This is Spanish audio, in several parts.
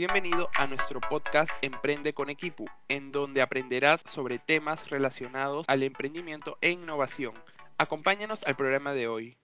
Bienvenido a nuestro podcast Emprende con Equipo, en donde aprenderás sobre temas relacionados al emprendimiento e innovación. Acompáñanos al programa de hoy.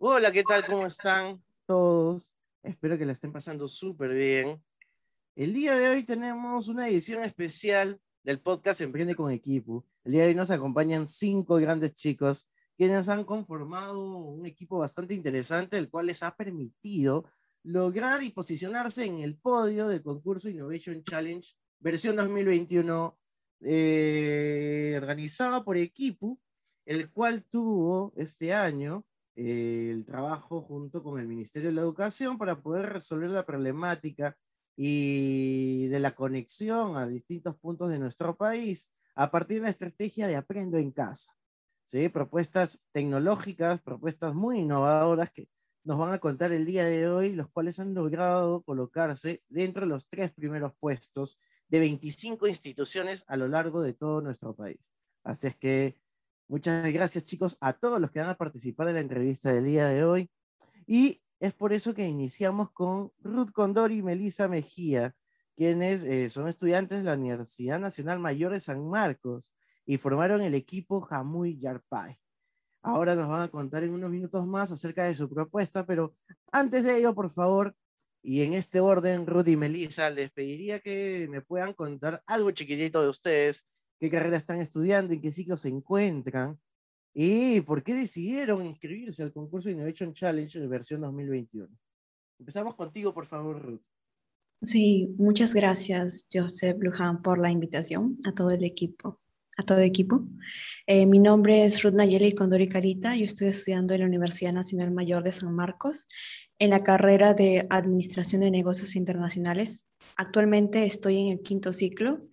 Hola, ¿qué tal? ¿Cómo están todos? Espero que la estén pasando súper bien. El día de hoy tenemos una edición especial del podcast Emprende con Equipo. El día de hoy nos acompañan cinco grandes chicos quienes han conformado un equipo bastante interesante, el cual les ha permitido lograr y posicionarse en el podio del concurso Innovation Challenge versión 2021 eh, organizado por Equipo, el cual tuvo este año el trabajo junto con el Ministerio de la Educación para poder resolver la problemática y de la conexión a distintos puntos de nuestro país a partir de la estrategia de Aprendo en Casa. ¿sí? Propuestas tecnológicas, propuestas muy innovadoras que nos van a contar el día de hoy, los cuales han logrado colocarse dentro de los tres primeros puestos de 25 instituciones a lo largo de todo nuestro país. Así es que Muchas gracias chicos a todos los que van a participar en la entrevista del día de hoy. Y es por eso que iniciamos con Ruth Condori y Melissa Mejía, quienes eh, son estudiantes de la Universidad Nacional Mayor de San Marcos y formaron el equipo Jamuy Yarpay. Ahora nos van a contar en unos minutos más acerca de su propuesta, pero antes de ello, por favor, y en este orden, Ruth y Melissa, les pediría que me puedan contar algo chiquitito de ustedes, qué carrera están estudiando, en qué ciclo se encuentran y por qué decidieron inscribirse al concurso Innovation Challenge de versión 2021. Empezamos contigo, por favor, Ruth. Sí, muchas gracias, Joseph Luján, por la invitación a todo el equipo. A todo equipo. Eh, mi nombre es Ruth Nayeli Condori Carita. Yo estoy estudiando en la Universidad Nacional Mayor de San Marcos en la carrera de Administración de Negocios Internacionales. Actualmente estoy en el quinto ciclo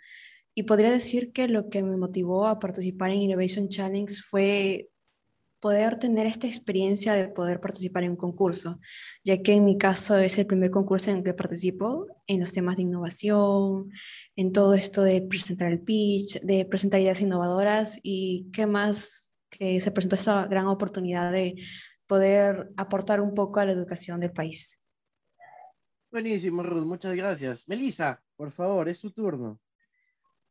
y podría decir que lo que me motivó a participar en Innovation Challenge fue poder tener esta experiencia de poder participar en un concurso, ya que en mi caso es el primer concurso en el que participo en los temas de innovación, en todo esto de presentar el pitch, de presentar ideas innovadoras y qué más que se presentó esta gran oportunidad de poder aportar un poco a la educación del país. Buenísimo, Ruth, muchas gracias. Melissa, por favor, es tu turno.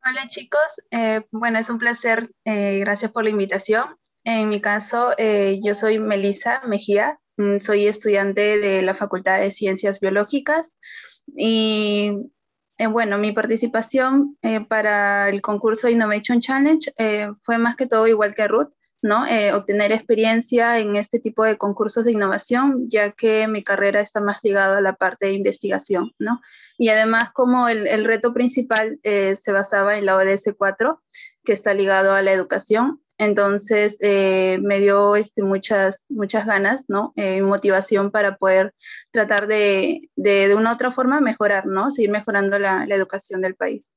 Hola chicos, eh, bueno, es un placer, eh, gracias por la invitación. En mi caso, eh, yo soy Melisa Mejía, mm, soy estudiante de la Facultad de Ciencias Biológicas. Y bueno, mi participación para el concurso Innovation Challenge fue más que todo igual que Ruth, ¿no? Eh, obtener experiencia en este tipo de concursos de innovación, ya que mi carrera está más ligada a la parte de investigación, ¿no? Y además como el, el reto principal eh, se basaba en la ODS 4, que está ligado a la educación, entonces eh, me dio este, muchas, muchas ganas, ¿no? motivación para poder tratar de, de, de, una otra forma mejorar, ¿no? Seguir mejorando la, la educación del país.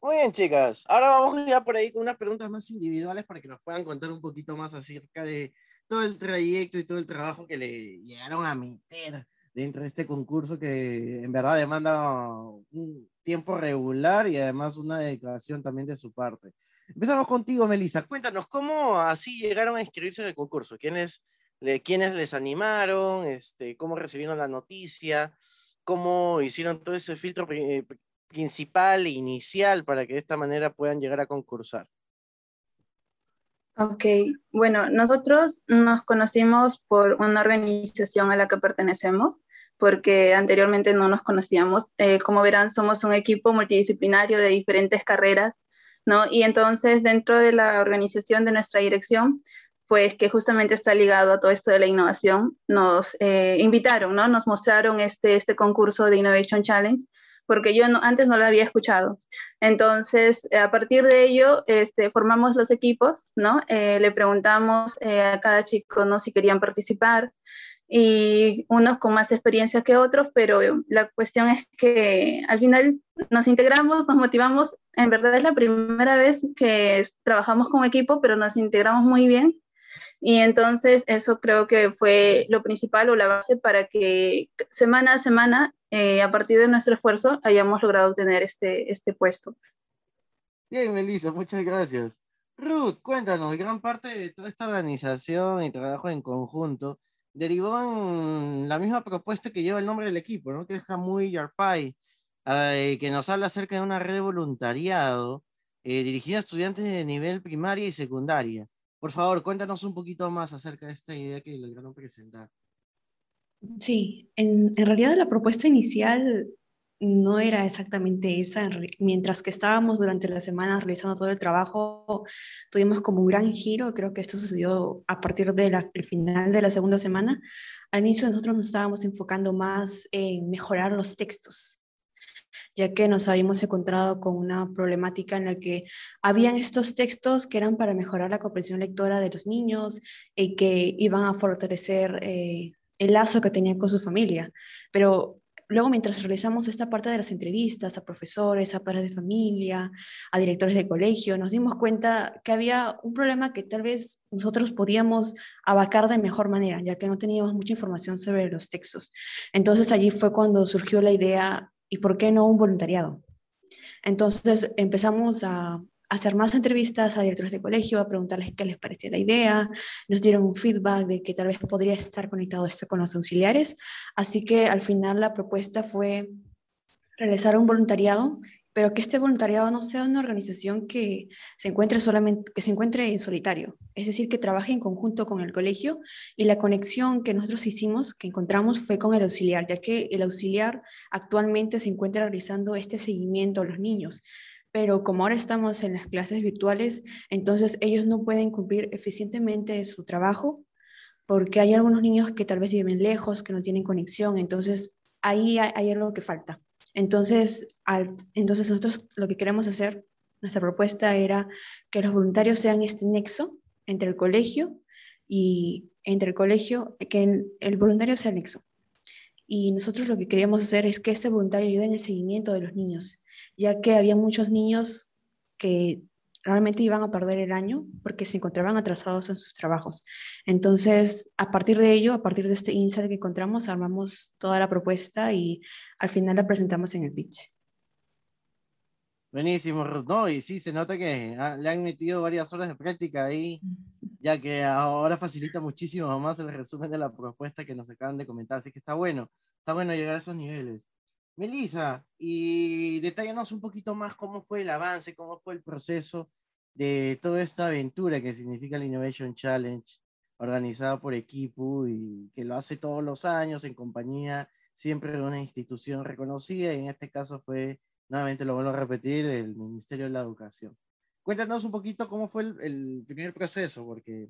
Muy bien, chicas. Ahora vamos ya por ahí con unas preguntas más individuales para que nos puedan contar un poquito más acerca de todo el trayecto y todo el trabajo que le llegaron a meter dentro de este concurso que en verdad demanda un tiempo regular y además una dedicación también de su parte. Empezamos contigo, Melissa. Cuéntanos, ¿cómo así llegaron a inscribirse en el concurso? ¿Quiénes, quiénes les animaron? Este, ¿Cómo recibieron la noticia? ¿Cómo hicieron todo ese filtro principal e inicial para que de esta manera puedan llegar a concursar? Ok, bueno, nosotros nos conocimos por una organización a la que pertenecemos, porque anteriormente no nos conocíamos. Eh, como verán, somos un equipo multidisciplinario de diferentes carreras, ¿no? Y entonces dentro de la organización de nuestra dirección, pues que justamente está ligado a todo esto de la innovación, nos eh, invitaron, ¿no? Nos mostraron este, este concurso de Innovation Challenge, porque yo antes no lo había escuchado. Entonces, a partir de ello, este, formamos los equipos, ¿no? Eh, le preguntamos eh, a cada chico, ¿no? Si querían participar, y unos con más experiencia que otros, pero la cuestión es que al final nos integramos, nos motivamos. En verdad es la primera vez que trabajamos como equipo, pero nos integramos muy bien y entonces eso creo que fue lo principal o la base para que semana a semana, eh, a partir de nuestro esfuerzo, hayamos logrado obtener este, este puesto. Bien, Melissa, muchas gracias. Ruth, cuéntanos, gran parte de toda esta organización y trabajo en conjunto derivó en la misma propuesta que lleva el nombre del equipo, ¿no? que es Jamui Yarpai, eh, que nos habla acerca de una red de voluntariado eh, dirigida a estudiantes de nivel primaria y secundaria. Por favor, cuéntanos un poquito más acerca de esta idea que lograron presentar. Sí, en, en realidad la propuesta inicial no era exactamente esa. Mientras que estábamos durante la semana realizando todo el trabajo, tuvimos como un gran giro. Creo que esto sucedió a partir del final de la segunda semana. Al inicio nosotros nos estábamos enfocando más en mejorar los textos ya que nos habíamos encontrado con una problemática en la que habían estos textos que eran para mejorar la comprensión lectora de los niños y que iban a fortalecer eh, el lazo que tenían con su familia. Pero luego, mientras realizamos esta parte de las entrevistas a profesores, a padres de familia, a directores de colegio, nos dimos cuenta que había un problema que tal vez nosotros podíamos abarcar de mejor manera, ya que no teníamos mucha información sobre los textos. Entonces allí fue cuando surgió la idea ¿y por qué no un voluntariado? Entonces empezamos a hacer más entrevistas a directores de colegio, a preguntarles qué les parecía la idea, nos dieron un feedback de que tal vez podría estar conectado esto con los auxiliares, así que al final la propuesta fue realizar un voluntariado pero que este voluntariado no sea una organización que se encuentre solamente que se encuentre en solitario, es decir, que trabaje en conjunto con el colegio y la conexión que nosotros hicimos, que encontramos fue con el auxiliar, ya que el auxiliar actualmente se encuentra realizando este seguimiento a los niños. Pero como ahora estamos en las clases virtuales, entonces ellos no pueden cumplir eficientemente su trabajo porque hay algunos niños que tal vez viven lejos, que no tienen conexión, entonces ahí hay, hay algo que falta. Entonces, entonces nosotros lo que queremos hacer, nuestra propuesta era que los voluntarios sean este nexo entre el colegio y entre el colegio, que el, voluntario sea el nexo. Y nosotros lo que queríamos hacer es que ese voluntario ayude en el seguimiento de los niños, ya que había muchos niños que realmente iban a perder el año porque se encontraban atrasados en sus trabajos. Entonces, a partir de ello, a partir de este insight que encontramos, armamos toda la propuesta y al final la presentamos en el pitch. Buenísimo, Ruth. No, y sí, se nota que le han metido varias horas de práctica ahí, ya que ahora facilita muchísimo más el resumen de la propuesta que nos acaban de comentar. Así que está bueno, está bueno llegar a esos niveles. Melissa, y detállanos un poquito más cómo fue el avance, cómo fue el proceso de toda esta aventura que significa el Innovation Challenge, organizada por equipo y que lo hace todos los años en compañía siempre de una institución reconocida, y en este caso fue, nuevamente lo vuelvo a repetir, el Ministerio de la Educación. Cuéntanos un poquito cómo fue el, primer proceso, porque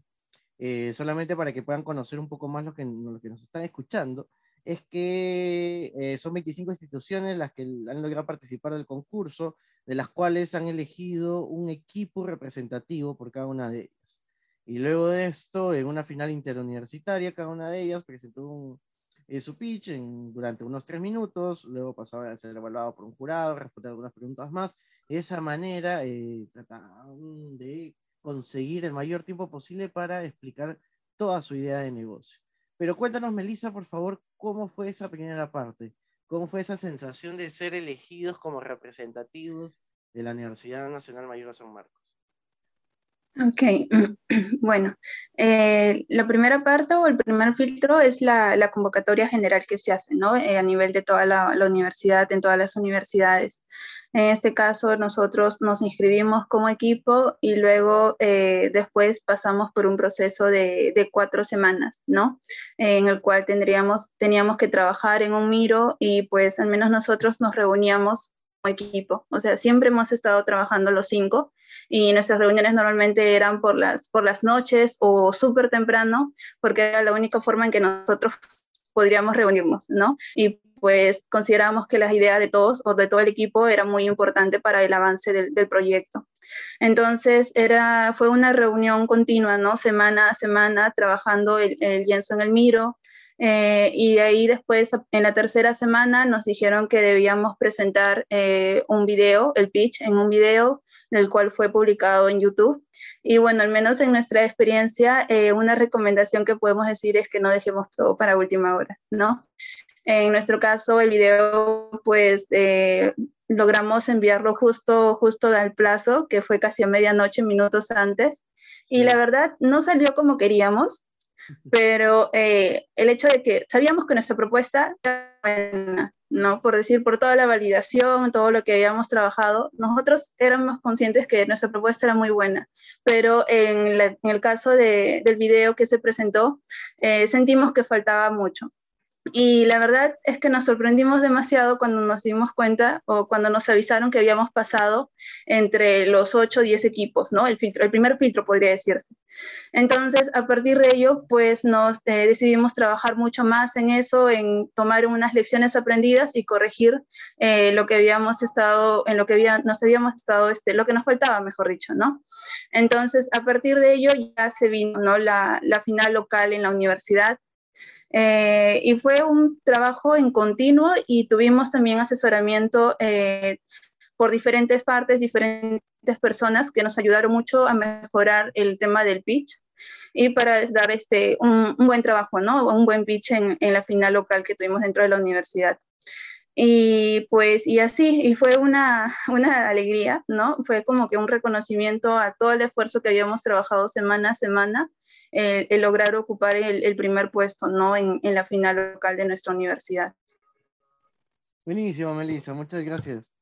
eh, solamente para que puedan conocer un poco más lo que, lo que nos están escuchando, es que eh, son 25 instituciones las que han logrado participar del concurso, de las cuales han elegido un equipo representativo por cada una de ellas. Y luego de esto, en una final interuniversitaria, cada una de ellas presentó eh, su pitch en, durante unos tres minutos, luego pasaba a ser evaluado por un jurado, responder algunas preguntas más. De esa manera, eh, de conseguir el mayor tiempo posible para explicar toda su idea de negocio. Pero cuéntanos, Melissa, por favor, cómo fue esa primera parte. ¿Cómo fue esa sensación de ser elegidos como representativos de la Universidad Nacional Mayor de San Marcos? Ok, bueno, eh, la primera parte o el primer filtro es la, convocatoria general que se hace, ¿no? Eh, a nivel de toda la, universidad, en todas las universidades. En este caso, nosotros nos inscribimos como equipo y luego eh, después pasamos por un proceso de, de, cuatro semanas, ¿no? en el cual tendríamos, teníamos que trabajar en un miro y pues al menos nosotros nos reuníamos equipo. O sea, siempre hemos estado trabajando los cinco y nuestras reuniones normalmente eran por las, por las noches o súper temprano, porque era la única forma en que nosotros podríamos reunirnos, ¿no? Y pues consideramos que las ideas de todos o de todo el equipo era muy importante para el avance del, proyecto. Entonces, era, fue una reunión continua, ¿no? Semana a semana, trabajando el, el lienzo en el miro, eh, y de ahí después, en la tercera semana, nos dijeron que debíamos presentar eh, un video, el pitch, en un video, el cual fue publicado en YouTube. Y bueno, al menos en nuestra experiencia, eh, una recomendación que podemos decir es que no dejemos todo para última hora, ¿no? En nuestro caso, el video, pues logramos enviarlo justo, justo al plazo, que fue casi a medianoche, minutos antes. Y la verdad, no salió como queríamos, pero eh, el hecho de que sabíamos que nuestra propuesta era buena, ¿no? Por decir, por toda la validación, todo lo que habíamos trabajado, nosotros éramos conscientes que nuestra propuesta era muy buena, pero en, el caso del video que se presentó, eh, sentimos que faltaba mucho. Y la verdad es que nos sorprendimos demasiado cuando nos dimos cuenta o cuando nos avisaron que habíamos pasado entre los 8 o 10 equipos, ¿no? El, filtro, el primer filtro podría decirse. Entonces, a partir de ello, pues nos eh, decidimos trabajar mucho más en eso, en tomar unas lecciones aprendidas y corregir eh, lo que habíamos estado, en lo que había, nos habíamos estado, este, lo que nos faltaba, mejor dicho, ¿no? Entonces, a partir de ello ya se vino, ¿no? La, la final local en la universidad eh, y fue un trabajo en continuo y tuvimos también asesoramiento eh, por diferentes partes, diferentes personas que nos ayudaron mucho a mejorar el tema del pitch y para dar este, un, buen trabajo, ¿no? Un buen pitch en, en, la final local que tuvimos dentro de la universidad. Y pues, y así, y fue una, una alegría, ¿no? Fue como que un reconocimiento a todo el esfuerzo que habíamos trabajado semana a semana el, lograr ocupar el, primer puesto ¿no? En, en, la final local de nuestra universidad. Buenísimo, Melissa, muchas gracias.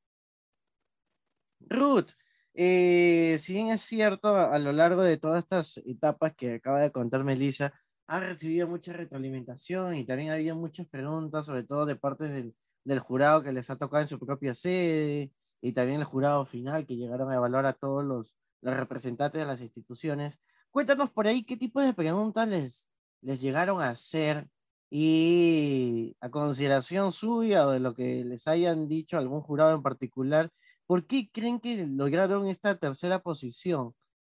Ruth, eh, si bien es cierto, a, lo largo de todas estas etapas que acaba de contar Melissa, ha recibido mucha retroalimentación y también había muchas preguntas, sobre todo de parte del, del jurado que les ha tocado en su propia sede y también el jurado final que llegaron a evaluar a todos los, los representantes de las instituciones. Cuéntanos por ahí qué tipo de preguntas les, les llegaron a hacer y a consideración suya o de lo que les hayan dicho algún jurado en particular, ¿por qué creen que lograron esta tercera posición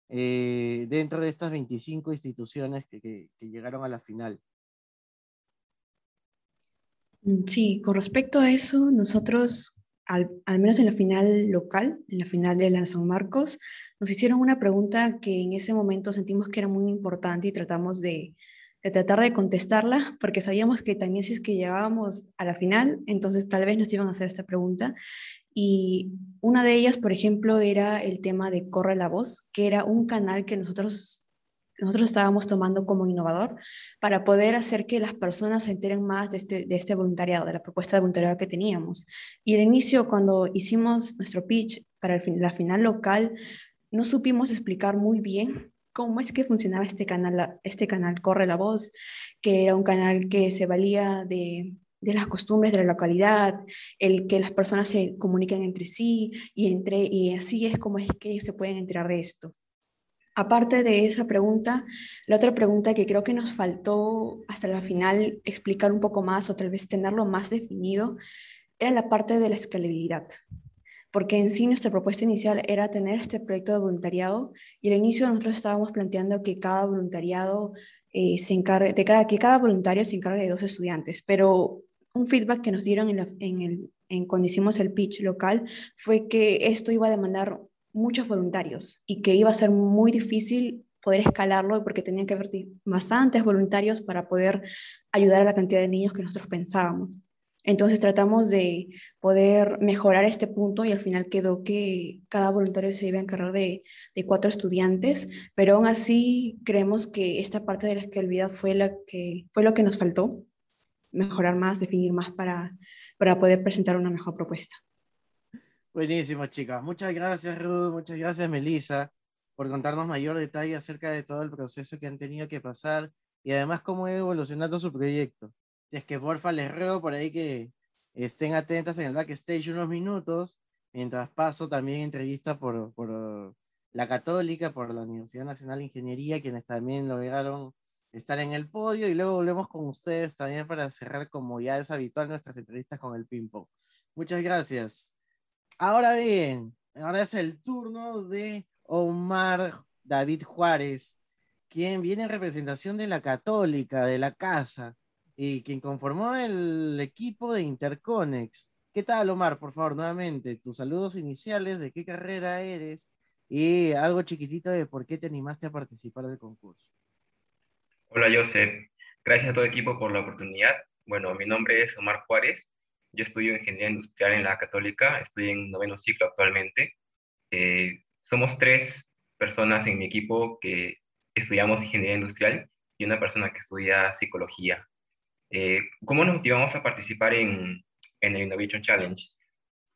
eh, dentro de estas 25 instituciones que, que, llegaron a la final? Sí, con respecto a eso, nosotros al, menos en la final local, en la final de la San Marcos, nos hicieron una pregunta que en ese momento sentimos que era muy importante y tratamos de, tratar de contestarla, porque sabíamos que también si es que llegábamos a la final, entonces tal vez nos iban a hacer esta pregunta. Y una de ellas, por ejemplo, era el tema de Corre la Voz, que era un canal que nosotros nosotros estábamos tomando como innovador para poder hacer que las personas se enteren más de este, de este voluntariado, de la propuesta de voluntariado que teníamos. Y al inicio, cuando hicimos nuestro pitch para el, la final local, no supimos explicar muy bien cómo es que funcionaba este canal, este canal Corre la Voz, que era un canal que se valía de, de las costumbres de la localidad, el que las personas se comuniquen entre sí y, entre, y así es como es que ellos se pueden enterar de esto. Aparte de esa pregunta, la otra pregunta que creo que nos faltó hasta la final explicar un poco más o tal vez tenerlo más definido era la parte de la escalabilidad. Porque en sí nuestra propuesta inicial era tener este proyecto de voluntariado y al inicio nosotros estábamos planteando que cada voluntariado eh, se encargue, de cada, que cada voluntario se encargue de dos estudiantes, pero un feedback que nos dieron en, el, en cuando hicimos el pitch local fue que esto iba a demandar muchos voluntarios y que iba a ser muy difícil poder escalarlo porque tenían que haber bastantes voluntarios para poder ayudar a la cantidad de niños que nosotros pensábamos. Entonces tratamos de poder mejorar este punto y al final quedó que cada voluntario se iba a encargar de, cuatro estudiantes, pero aún así creemos que esta parte de la escalabilidad fue, la que, fue lo que nos faltó, mejorar más, definir más para, para poder presentar una mejor propuesta. Buenísimo, chicas. Muchas gracias, Ruth. Muchas gracias, Melissa, por contarnos mayor detalle acerca de todo el proceso que han tenido que pasar y además cómo ha evolucionado su proyecto. Es que porfa les ruego por ahí que estén atentas en el backstage unos minutos mientras paso también entrevista por, por la Católica, por la Universidad Nacional de Ingeniería, quienes también lograron estar en el podio y luego volvemos con ustedes también para cerrar como ya es habitual nuestras entrevistas con el ping-pong. Muchas gracias. Ahora bien, ahora es el turno de Omar David Juárez, quien viene en representación de la Católica, de la casa, y quien conformó el equipo de Interconex. ¿Qué tal, Omar? Por favor, nuevamente, tus saludos iniciales, de qué carrera eres y algo chiquitito de por qué te animaste a participar del concurso. Hola, Joseph. Gracias a todo el equipo por la oportunidad. Bueno, mi nombre es Omar Juárez. Yo estudio Ingeniería Industrial en la Católica. Estoy en noveno ciclo actualmente. Eh, somos tres personas en mi equipo que estudiamos Ingeniería Industrial y una persona que estudia Psicología. Eh, ¿Cómo nos motivamos a participar en, en el Innovation Challenge?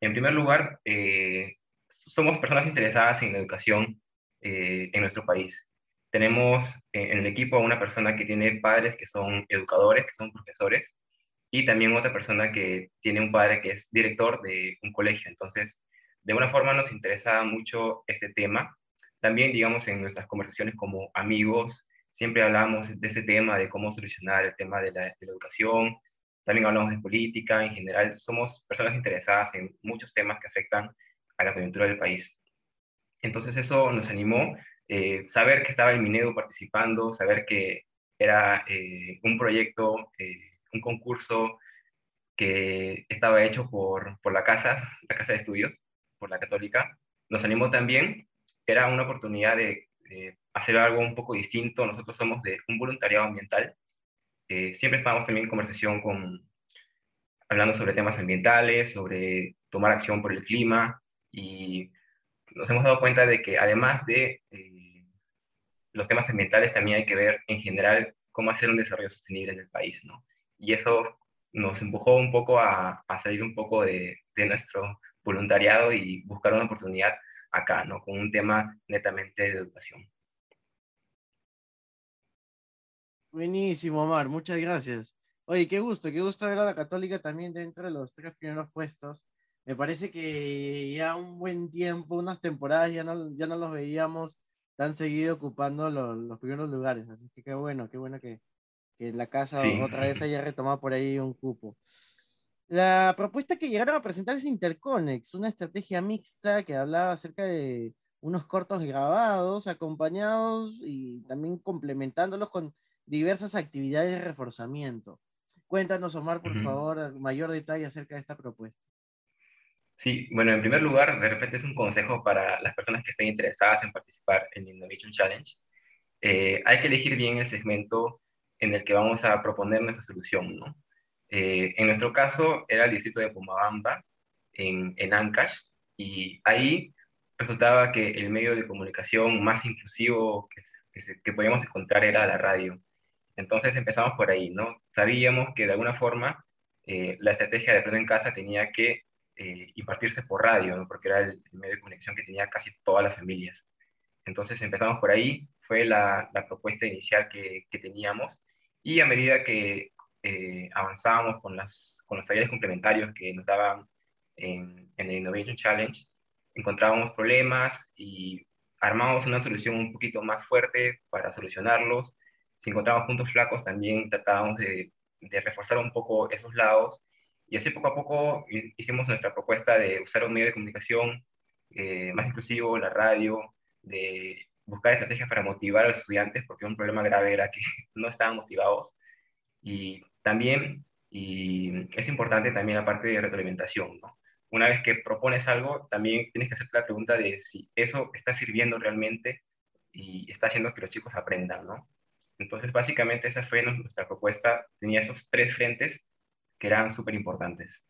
En primer lugar, eh, somos personas interesadas en la educación en nuestro país tenemos en el equipo a una persona que tiene padres que son educadores, que son profesores, y también otra persona que tiene un padre que es director de un colegio. Entonces, de una forma nos interesa mucho este tema. También, digamos, en nuestras conversaciones como amigos, siempre hablamos de este tema, de cómo solucionar el tema de la, educación. También hablamos de política, en general, somos personas interesadas en muchos temas que afectan a la coyuntura del país. Entonces, eso nos animó eh, saber que estaba el Minedo participando, saber que era eh, un proyecto, eh, un concurso que estaba hecho por, por, la casa, la casa de estudios, por la católica, nos animó también. Era una oportunidad de, hacer algo un poco distinto. Nosotros somos de un voluntariado ambiental. siempre estábamos también en conversación con, hablando sobre temas ambientales, sobre tomar acción por el clima y nos hemos dado cuenta de que además de eh, los temas ambientales, también hay que ver en general cómo hacer un desarrollo sostenible en el país, ¿no? Y eso nos empujó un poco a, a salir un poco de, de, nuestro voluntariado y buscar una oportunidad acá, ¿no? Con un tema netamente de educación. Buenísimo, Omar, muchas gracias. Oye, qué gusto, qué gusto ver a la Católica también dentro de los tres primeros puestos me parece que ya un buen tiempo, unas temporadas, ya no, ya no los veíamos tan seguido ocupando los, los primeros lugares. Así que qué bueno, qué bueno que, que la casa otra vez haya retomado por ahí un cupo. La propuesta que llegaron a presentar es Interconex, una estrategia mixta que hablaba acerca de unos cortos grabados, acompañados y también complementándolos con diversas actividades de reforzamiento. Cuéntanos, Omar, por favor, mayor detalle acerca de esta propuesta. Sí, bueno, en primer lugar, de repente es un consejo para las personas que estén interesadas en participar en Innovation Challenge. Eh, hay que elegir bien el segmento en el que vamos a proponer nuestra solución, ¿no? Eh, en nuestro caso era el distrito de Pomabamba, en, en Ancash, y ahí resultaba que el medio de comunicación más inclusivo que, que, podíamos encontrar era la radio. Entonces empezamos por ahí, ¿no? Sabíamos que de alguna forma eh, la estrategia de Aprendo en Casa tenía que eh, impartirse por radio, porque era el, medio de conexión que tenía casi todas las familias. Entonces empezamos por ahí, fue la, propuesta inicial que, teníamos, y a medida que eh, avanzábamos con, las, con los talleres complementarios que nos daban en, en el Innovation Challenge, encontrábamos problemas y armábamos una solución un poquito más fuerte para solucionarlos. Si encontrábamos puntos flacos, también tratábamos de, de reforzar un poco esos lados y así poco a poco hicimos nuestra propuesta de usar un medio de comunicación eh, más inclusivo, la radio, de buscar estrategias para motivar a los estudiantes, porque un problema grave era que no estaban motivados. Y también, y es importante también la parte de retroalimentación, ¿no? Una vez que propones algo, también tienes que hacerte la pregunta de si eso está sirviendo realmente y está haciendo que los chicos aprendan, ¿no? Entonces, básicamente esa fue nuestra propuesta. Tenía esos tres frentes que eran súper importantes.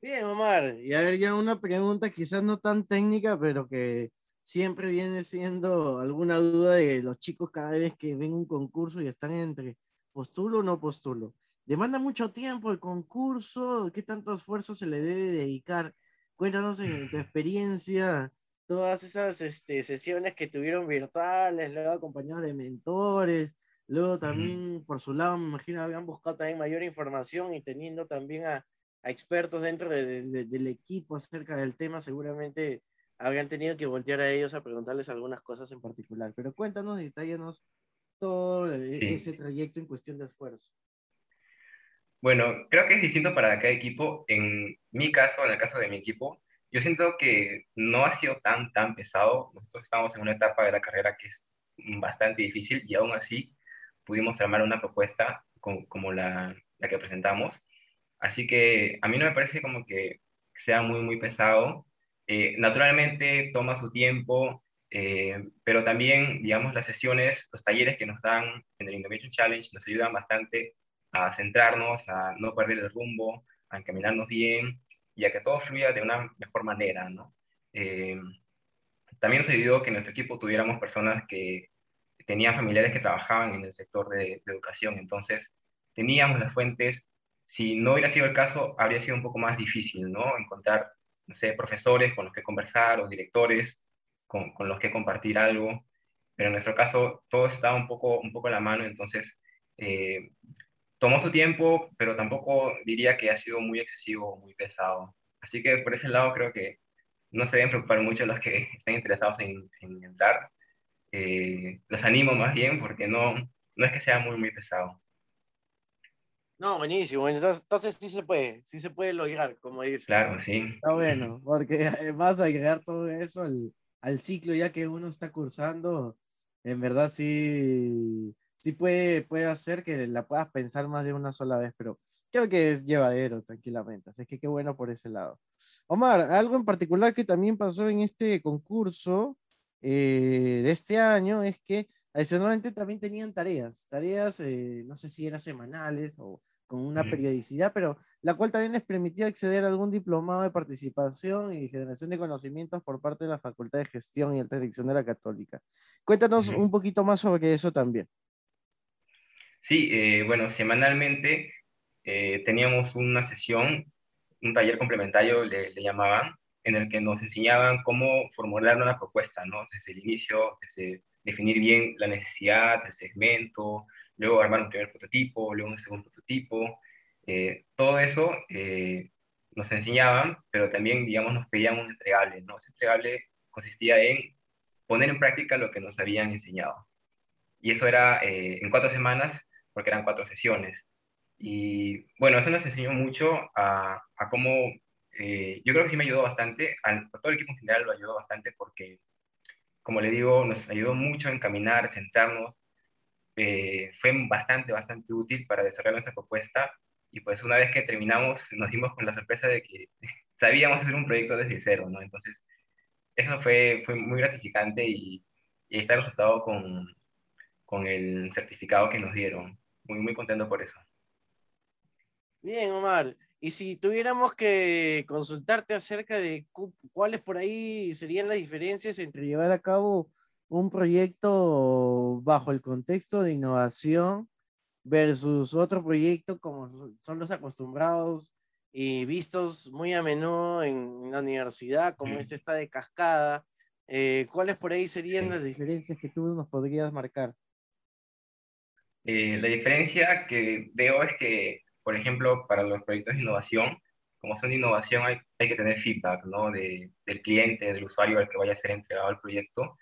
Bien, Omar, y a ver ya una pregunta quizás no tan técnica, pero que siempre viene siendo alguna duda de los chicos cada vez que ven un concurso y están entre postulo o no postulo. ¿Demanda mucho tiempo el concurso? ¿Qué tanto esfuerzo se le debe dedicar? Cuéntanos en tu experiencia todas esas este, sesiones que tuvieron virtuales, luego acompañados de mentores, Luego también, por su lado, me imagino, habían buscado también mayor información y teniendo también a, a expertos dentro del equipo acerca del tema, seguramente habrían tenido que voltear a ellos a preguntarles algunas cosas en particular. Pero cuéntanos, detállanos todo ese trayecto en cuestión de esfuerzo. Bueno, creo que es distinto para cada equipo. En mi caso, en el caso de mi equipo, yo siento que no ha sido tan, tan pesado. Nosotros estamos en una etapa de la carrera que es bastante difícil y aún así pudimos armar una propuesta como la, la que presentamos. Así que a mí no me parece como que sea muy, muy pesado. Eh, naturalmente toma su tiempo, eh, pero también, digamos, las sesiones, los talleres que nos dan en el Innovation Challenge nos ayudan bastante a centrarnos, a no perder el rumbo, a encaminarnos bien y a que todo fluya de una mejor manera, ¿no? Eh, también nos ayudó que en nuestro equipo tuviéramos personas que tenían familiares que trabajaban en el sector de, de educación, entonces teníamos las fuentes si no hubiera sido el caso, habría sido un poco más difícil, ¿no? Encontrar, no sé, profesores con los que conversar o directores con, con los que compartir algo. Pero en nuestro caso, todo estaba un poco, un poco a la mano, entonces eh, tomó su tiempo, pero tampoco diría que ha sido muy excesivo o muy pesado. Así que por ese lado creo que no se deben preocupar mucho los que estén interesados en, en entrar. Eh, los animo más bien porque no, no es que sea muy, muy pesado. No, buenísimo. Entonces, sí se puede, sí se puede lograr, como dice. Claro, sí. Está bueno, porque además agregar todo eso al, al, ciclo ya que uno está cursando, en verdad sí, sí puede, puede hacer que la puedas pensar más de una sola vez, pero creo que es llevadero tranquilamente. Así que qué bueno por ese lado. Omar, algo en particular que también pasó en este concurso eh, de este año es que Adicionalmente también tenían tareas, tareas, eh, no sé si eran semanales o con una periodicidad, pero la cual también les permitía acceder a algún diplomado de participación y generación de conocimientos por parte de la Facultad de Gestión y Alta Dirección de la Católica. Cuéntanos un poquito más sobre eso también. Sí, eh, bueno, semanalmente eh, teníamos una sesión, un taller complementario, le, le, llamaban, en el que nos enseñaban cómo formular una propuesta, ¿no? Desde el inicio, desde definir bien la necesidad, el segmento, luego armar un primer prototipo, luego un segundo prototipo. Eh, todo eso eh, nos enseñaban, pero también, digamos, nos pedían un entregable, ¿no? Ese entregable consistía en poner en práctica lo que nos habían enseñado. Y eso era eh, en cuatro semanas, porque eran cuatro sesiones. Y bueno, eso nos enseñó mucho a, a cómo, yo creo que sí me ayudó bastante, a todo el equipo en general lo ayudó bastante porque como le digo, nos ayudó mucho a encaminar, sentarnos. Eh, fue bastante, bastante útil para desarrollar nuestra propuesta. Y pues una vez que terminamos, nos dimos con la sorpresa de que sabíamos hacer un proyecto desde cero, ¿no? Entonces, eso fue, fue muy gratificante y, y está resultado con, con el certificado que nos dieron. Muy, muy contento por eso. Bien, Omar. Y si tuviéramos que consultarte acerca de cuáles por ahí serían las diferencias entre llevar a cabo un proyecto bajo el contexto de innovación versus otro proyecto como son los acostumbrados y vistos muy a menudo en la universidad, como este está de cascada, eh, ¿cuáles por ahí serían las diferencias que tú nos podrías marcar? Eh, la diferencia que veo es que por ejemplo, para los proyectos de innovación, como son de innovación, hay, hay que tener feedback ¿no? de, del cliente, del usuario al que vaya a ser entregado el proyecto.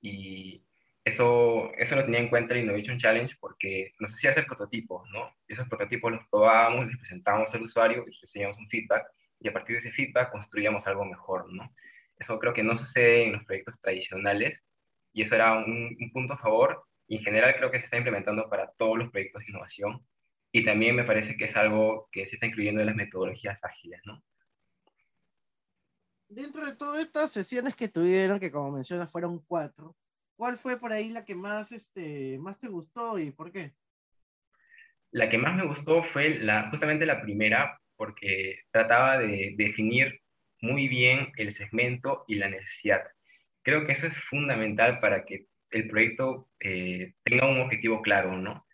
Y eso, eso lo tenía en cuenta el Innovation Challenge porque nos hacía hacer prototipos, ¿no? Esos prototipos los probábamos, les presentábamos al usuario y recibíamos un feedback y a partir de ese feedback construíamos algo mejor, ¿no? Eso creo que no sucede en los proyectos tradicionales y eso era un, un punto a favor y en general creo que se está implementando para todos los proyectos de innovación y también me parece que es algo que se está incluyendo en las metodologías ágiles, ¿no? Dentro de todas estas sesiones que tuvieron, que como mencionas fueron cuatro, ¿cuál fue por ahí la que más, este, más te gustó y por qué? La que más me gustó fue la, justamente la primera, porque trataba de definir muy bien el segmento y la necesidad. Creo que eso es fundamental para que el proyecto eh, tenga un objetivo claro, ¿no?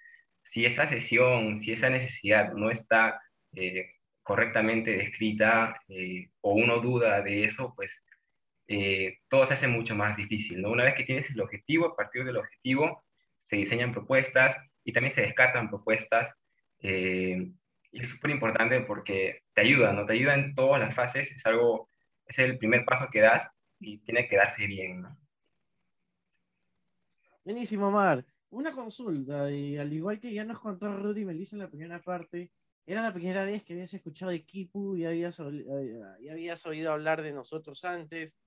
Si esa sesión, si esa necesidad no está eh, correctamente descrita eh, o uno duda de eso, pues eh, todo se hace mucho más difícil. ¿no? Una vez que tienes el objetivo, a partir del objetivo se diseñan propuestas y también se descartan propuestas. y y es súper importante porque te ayuda, ¿no? Te ayuda en todas las fases, es algo, es el primer paso que das y tiene que darse bien, ¿no? Buenísimo, Mar. Una consulta, y al igual que ya nos contó Rudy Melissa en la primera parte, era la primera vez que habías escuchado de Kipu y habías, y habías oído hablar de nosotros antes.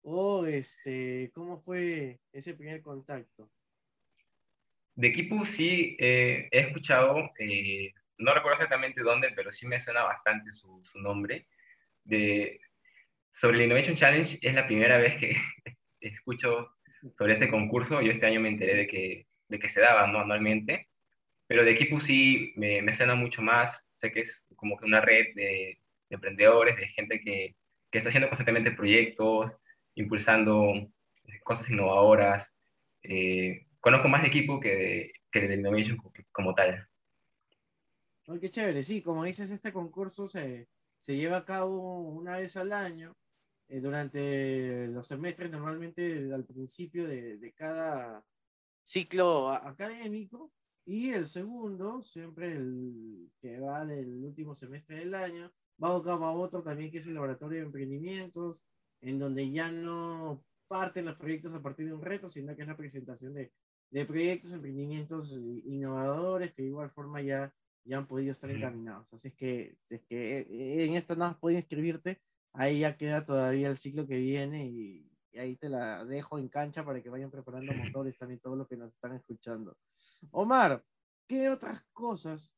¿O este, cómo fue ese primer contacto? De Kipu sí eh, he escuchado, eh, no recuerdo exactamente dónde, pero sí me suena bastante su, su, nombre. De, sobre el Innovation Challenge es la primera vez que escucho sobre este concurso. Yo este año me enteré de que, de que se daba ¿no? anualmente pero de Equipo sí me, me, suena mucho más, sé que es como que una red de, emprendedores, de gente que, que, está haciendo constantemente proyectos, impulsando cosas innovadoras. Eh, conozco más de Equipo que de, que de Innovation como, tal. qué chévere, sí, como dices, este concurso se, se lleva a cabo una vez al año, eh, durante los semestres, normalmente al principio de, de cada ciclo académico, y el segundo, siempre el que va del último semestre del año, va a otro también que es el laboratorio de emprendimientos, en donde ya no parten los proyectos a partir de un reto, sino que es la presentación de, de proyectos, emprendimientos innovadores que de igual forma ya, ya han podido estar encaminados. Así es que, es que eh, en esta no has podido inscribirte, ahí ya queda todavía el ciclo que viene y, y ahí te la dejo en cancha para que vayan preparando motores también todo lo que nos están escuchando. Omar, ¿qué otras cosas,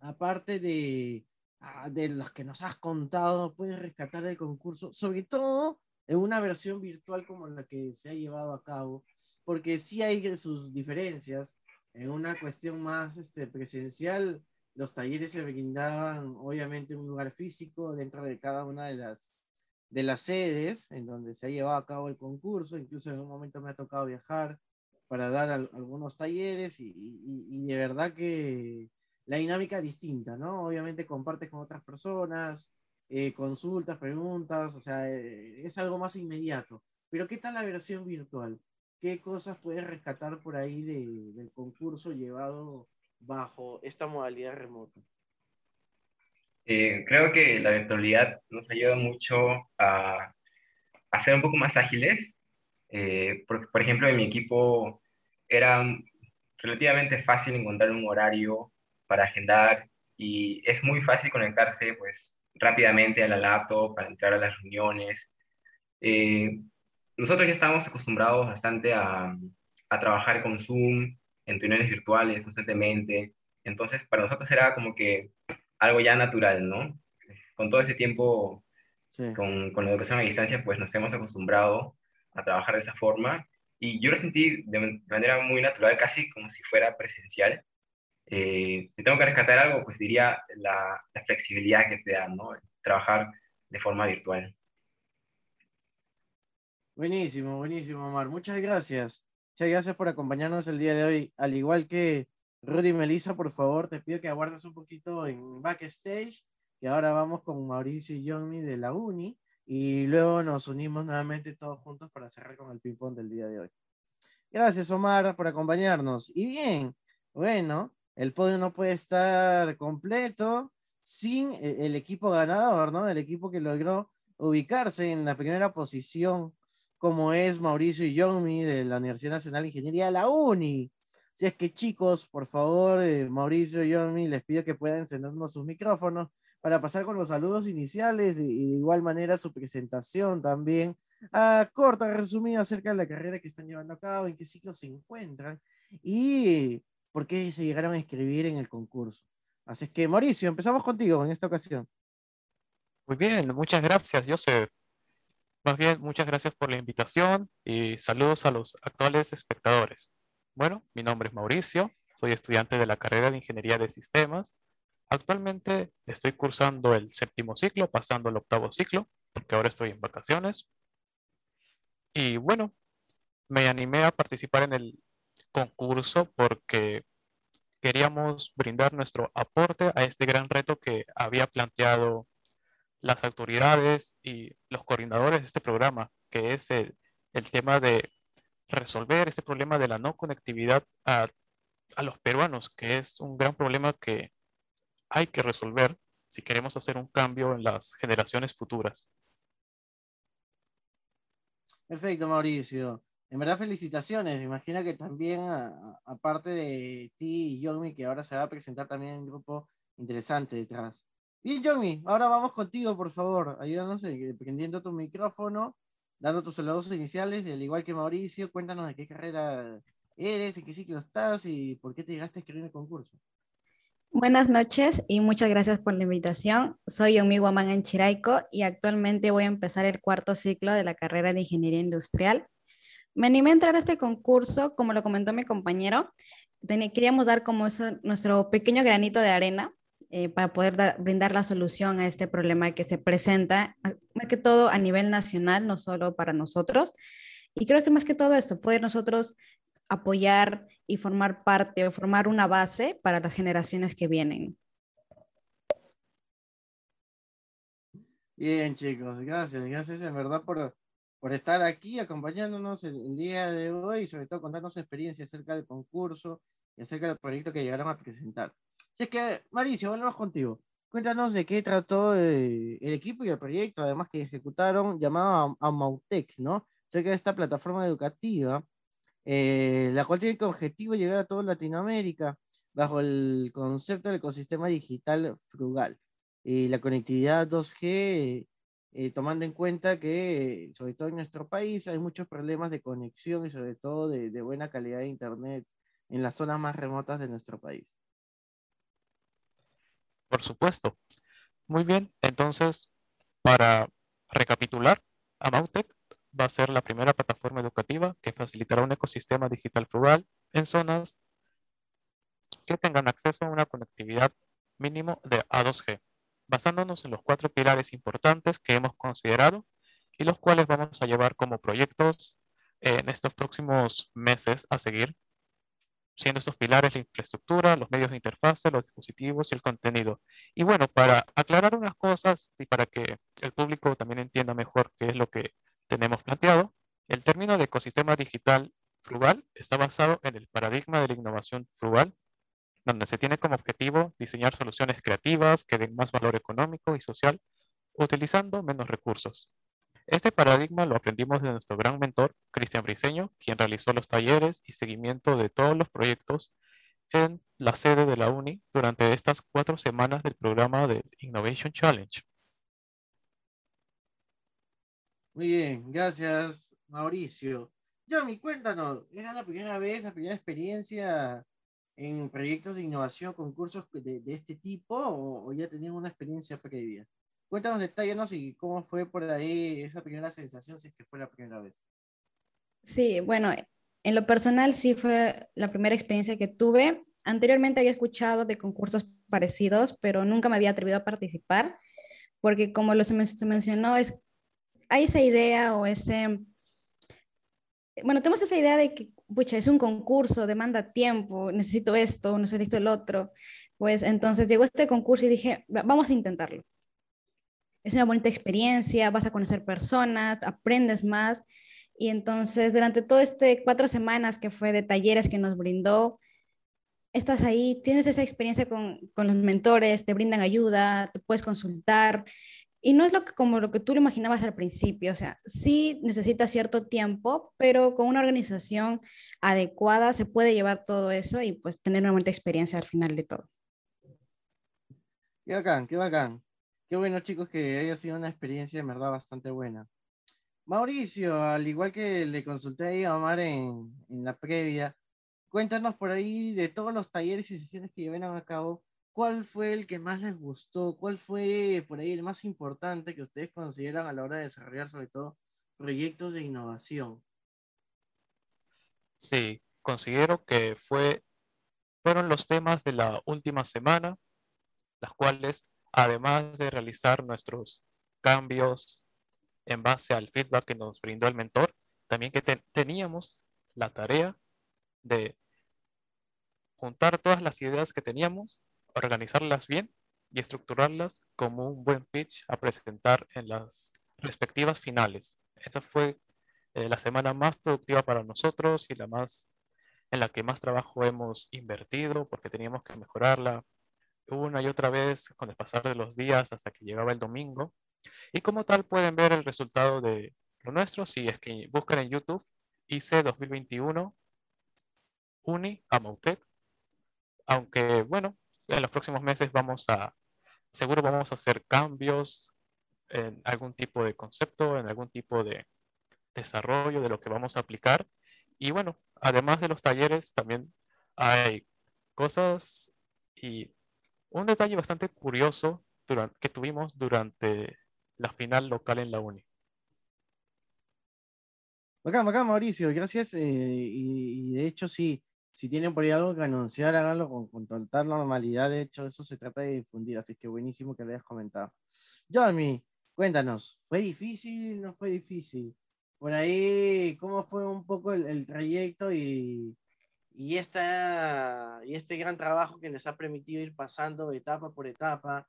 aparte de, ah, de los que nos has contado, puedes rescatar del concurso? Sobre todo en una versión virtual como la que se ha llevado a cabo, porque sí hay sus diferencias. En una cuestión más este, presencial, los talleres se brindaban obviamente en un lugar físico dentro de cada una de las de las sedes en donde se ha llevado a cabo el concurso, incluso en un momento me ha tocado viajar para dar algunos talleres y, y, de verdad que la dinámica es distinta, ¿no? Obviamente compartes con otras personas, eh, consultas, preguntas, o sea, eh, es algo más inmediato. Pero ¿qué tal la versión virtual? ¿Qué cosas puedes rescatar por ahí de, del concurso llevado bajo esta modalidad remota? Eh, creo que la virtualidad nos ayuda mucho a, a ser un poco más ágiles. Eh, porque, por ejemplo, en mi equipo era relativamente fácil encontrar un horario para agendar y es muy fácil conectarse pues, rápidamente a la laptop para entrar a las reuniones. Eh, nosotros ya estamos acostumbrados bastante a, a trabajar con Zoom, en reuniones virtuales constantemente. Entonces, para nosotros era como que algo ya natural, ¿no? Con todo ese tiempo, con, con, la educación a distancia, pues nos hemos acostumbrado a trabajar de esa forma y yo lo sentí de manera muy natural, casi como si fuera presencial. Eh, si tengo que rescatar algo, pues diría la, la, flexibilidad que te da, ¿no? Trabajar de forma virtual. Buenísimo, buenísimo, Omar. Muchas gracias. Muchas gracias por acompañarnos el día de hoy. Al igual que Rudy Melissa, por favor, te pido que aguardes un poquito en backstage, que ahora vamos con Mauricio y Johnny de la Uni, y luego nos unimos nuevamente todos juntos para cerrar con el ping-pong del día de hoy. Gracias, Omar, por acompañarnos. Y bien, bueno, el podio no puede estar completo sin e-, el equipo ganador, ¿no? El equipo que logró ubicarse en la primera posición, como es Mauricio y Yomi de la Universidad Nacional de Ingeniería, la UNI. Si es que chicos, por favor, eh, Mauricio y Yomi, les pido que puedan encendernos sus micrófonos para pasar con los saludos iniciales y, de igual manera su presentación también, a corta, resumida acerca de la carrera que están llevando a cabo, en qué ciclo se encuentran y por qué se llegaron a inscribir en el concurso. Así que, Mauricio, empezamos contigo en esta ocasión. Muy bien, muchas gracias, Joseph. Más bien, muchas gracias por la invitación y saludos a los actuales espectadores. Bueno, mi nombre es Mauricio, soy estudiante de la carrera de Ingeniería de Sistemas. Actualmente estoy cursando el séptimo ciclo, pasando al octavo ciclo, porque ahora estoy en vacaciones. Y bueno, me animé a participar en el concurso porque queríamos brindar nuestro aporte a este gran reto que había planteado las autoridades y los coordinadores de este programa, que es el, el tema de resolver este problema de la no conectividad a, los peruanos, que es un gran problema que hay que resolver si queremos hacer un cambio en las generaciones futuras. Perfecto, Mauricio. En verdad, felicitaciones. Me imagino que también, aparte de ti y Yomi, que ahora se va a presentar también un grupo interesante detrás. Bien, Yomi, ahora vamos contigo, por favor. Ayúdanos eh, prendiendo tu micrófono, dando tus saludos iniciales, al igual que Mauricio, cuéntanos de qué carrera eres, en qué ciclo estás y por qué te llegaste a escribir el concurso. Buenas noches y muchas gracias por la invitación. Soy Yomi Guamán Enchiraico y actualmente voy a empezar el cuarto ciclo de la carrera de Ingeniería Industrial. Me animé a entrar a este concurso, como lo comentó mi compañero, queríamos dar como nuestro pequeño granito de arena eh, para poder brindar la solución a este problema que se presenta, más que todo a nivel nacional, no solo para nosotros. Y creo que más que todo esto, poder nosotros apoyar y formar parte o formar una base para las generaciones que vienen. Bien, chicos, gracias, gracias en verdad por, por estar aquí acompañándonos el, día de hoy y sobre todo contarnos experiencia acerca del concurso y acerca del proyecto que llegaron a presentar. Así que, Mauricio, volvemos contigo. Cuéntanos de qué trató eh, el equipo y el proyecto, además que ejecutaron, llamado Amautec, ¿no? Acerca de esta plataforma educativa eh, la cual tiene como objetivo llegar a toda Latinoamérica bajo el concepto del ecosistema digital frugal y la conectividad 2G, eh, tomando en cuenta que, sobre todo en nuestro país, hay muchos problemas de conexión y sobre todo de, de buena calidad de Internet en las zonas más remotas de nuestro país. Por supuesto. Muy bien, entonces, para recapitular, Amautec va a ser la primera plataforma educativa que facilitará un ecosistema digital frugal en zonas que tengan acceso a una conectividad mínimo de A2G, basándonos en los cuatro pilares importantes que hemos considerado y los cuales vamos a llevar como proyectos en estos próximos meses a seguir, siendo estos pilares la infraestructura, los medios de interfase, los dispositivos y el contenido. Y bueno, para aclarar unas cosas y para que el público también entienda mejor qué es lo que tenemos planteado, el término de ecosistema digital frugal está basado en el paradigma de la innovación frugal, donde se tiene como objetivo diseñar soluciones creativas que den más valor económico y social utilizando menos recursos. Este paradigma lo aprendimos de nuestro gran mentor, Cristian Briceño, quien realizó los talleres y seguimiento de todos los proyectos en la sede de la UNI durante estas cuatro semanas del programa de Innovation Challenge. Muy bien, gracias, Mauricio. Yomi, cuéntanos, ¿era la primera vez, la primera experiencia en proyectos de innovación, concursos de, este tipo, o, ya tenían una experiencia previa? Cuéntanos, detalles y cómo fue por ahí esa primera sensación, si es que fue la primera vez. Sí, bueno, en lo personal sí fue la primera experiencia que tuve. Anteriormente había escuchado de concursos parecidos, pero nunca me había atrevido a participar, porque como lo se mencionó, es hay esa idea o ese, bueno, tenemos esa idea de que, pucha, es un concurso, demanda tiempo, necesito esto, necesito el otro. Pues entonces llegó este concurso y dije, vamos a intentarlo. Es una bonita experiencia, vas a conocer personas, aprendes más. Y entonces durante todo este cuatro semanas que fue de talleres que nos brindó, estás ahí, tienes esa experiencia con, con los mentores, te brindan ayuda, te puedes consultar, y no es lo que, como lo que tú lo imaginabas al principio, o sea, sí necesita cierto tiempo, pero con una organización adecuada se puede llevar todo eso y pues tener una buena experiencia al final de todo. Qué bacán, qué bacán. Qué bueno chicos que haya sido una experiencia en verdad bastante buena. Mauricio, al igual que le consulté a Omar en, en la previa, cuéntanos por ahí de todos los talleres y sesiones que llevaron a cabo, ¿cuál fue el que más les gustó? ¿Cuál fue por ahí el más importante que ustedes consideran a la hora de desarrollar sobre todo proyectos de innovación? Sí, considero que fue, fueron los temas de la última semana, las cuales, además de realizar nuestros cambios en base al feedback que nos brindó el mentor, también que teníamos la tarea de juntar todas las ideas que teníamos organizarlas bien y estructurarlas como un buen pitch a presentar en las respectivas finales. Esa fue eh, la semana más productiva para nosotros y la más en la que más trabajo hemos invertido porque teníamos que mejorarla una y otra vez con el pasar de los días hasta que llegaba el domingo. Y como tal pueden ver el resultado de lo nuestro si es que buscan en YouTube IC 2021 Uni Amautec. Aunque bueno, en los próximos meses vamos a, seguro vamos a hacer cambios en algún tipo de concepto, en algún tipo de desarrollo de lo que vamos a aplicar. Y bueno, además de los talleres, también hay cosas y un detalle bastante curioso que tuvimos durante la final local en la Uni. Acá, acá, Mauricio, gracias. Eh, y, de hecho, sí, si tienen por ahí algo que anunciar, háganlo con, con total normalidad. De hecho, eso se trata de difundir, así que buenísimo que lo hayas comentado. Jeremy, cuéntanos, ¿fue difícil? ¿No fue difícil? Por ahí, ¿cómo fue un poco el, trayecto y, y, esta, y este gran trabajo que les ha permitido ir pasando etapa por etapa?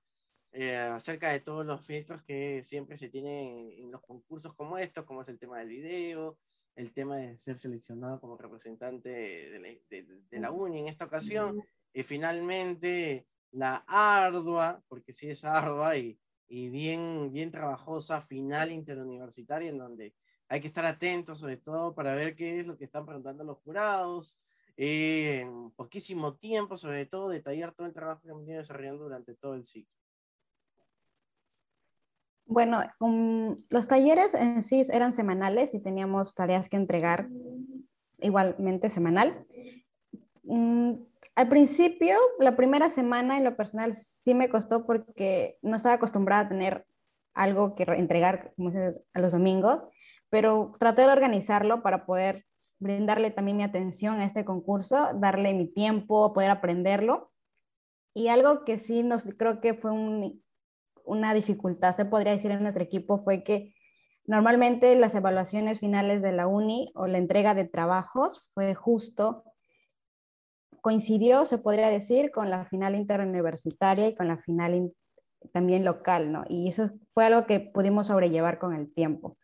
Eh, acerca de todos los filtros que siempre se tienen en los concursos como estos, como es el tema del video, el tema de ser seleccionado como representante de la, UNI en esta ocasión, y finalmente la ardua, porque sí es ardua y, y bien, bien trabajosa final interuniversitaria en donde hay que estar atentos sobre todo para ver qué es lo que están preguntando los jurados, en poquísimo tiempo, sobre todo detallar todo el trabajo que han venido desarrollando durante todo el ciclo. Bueno, los talleres en sí eran semanales y teníamos tareas que entregar igualmente semanal. Mm, al principio, la primera semana en lo personal sí me costó porque no estaba acostumbrada a tener algo que entregar a los domingos, pero traté de organizarlo para poder brindarle también mi atención a este concurso, darle mi tiempo, poder aprenderlo. Y algo que sí nos creo que fue un una dificultad, se podría decir, en nuestro equipo fue que normalmente las evaluaciones finales de la uni o la entrega de trabajos fue justo, coincidió, se podría decir, con la final interuniversitaria y con la final también local, ¿no? Y eso fue algo que pudimos sobrellevar con el tiempo.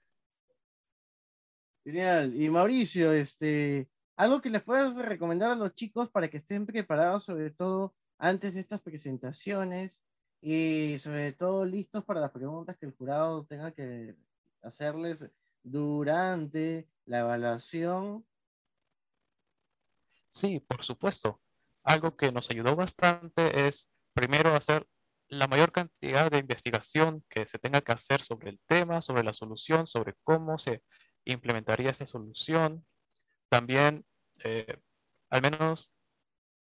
Genial. Y Mauricio, este, algo que les puedas recomendar a los chicos para que estén preparados, sobre todo antes de estas presentaciones, y sobre todo listos para las preguntas que el jurado tenga que hacerles durante la evaluación. Sí, por supuesto. Algo que nos ayudó bastante es primero hacer la mayor cantidad de investigación que se tenga que hacer sobre el tema, sobre la solución, sobre cómo se implementaría esta solución. También, eh, al menos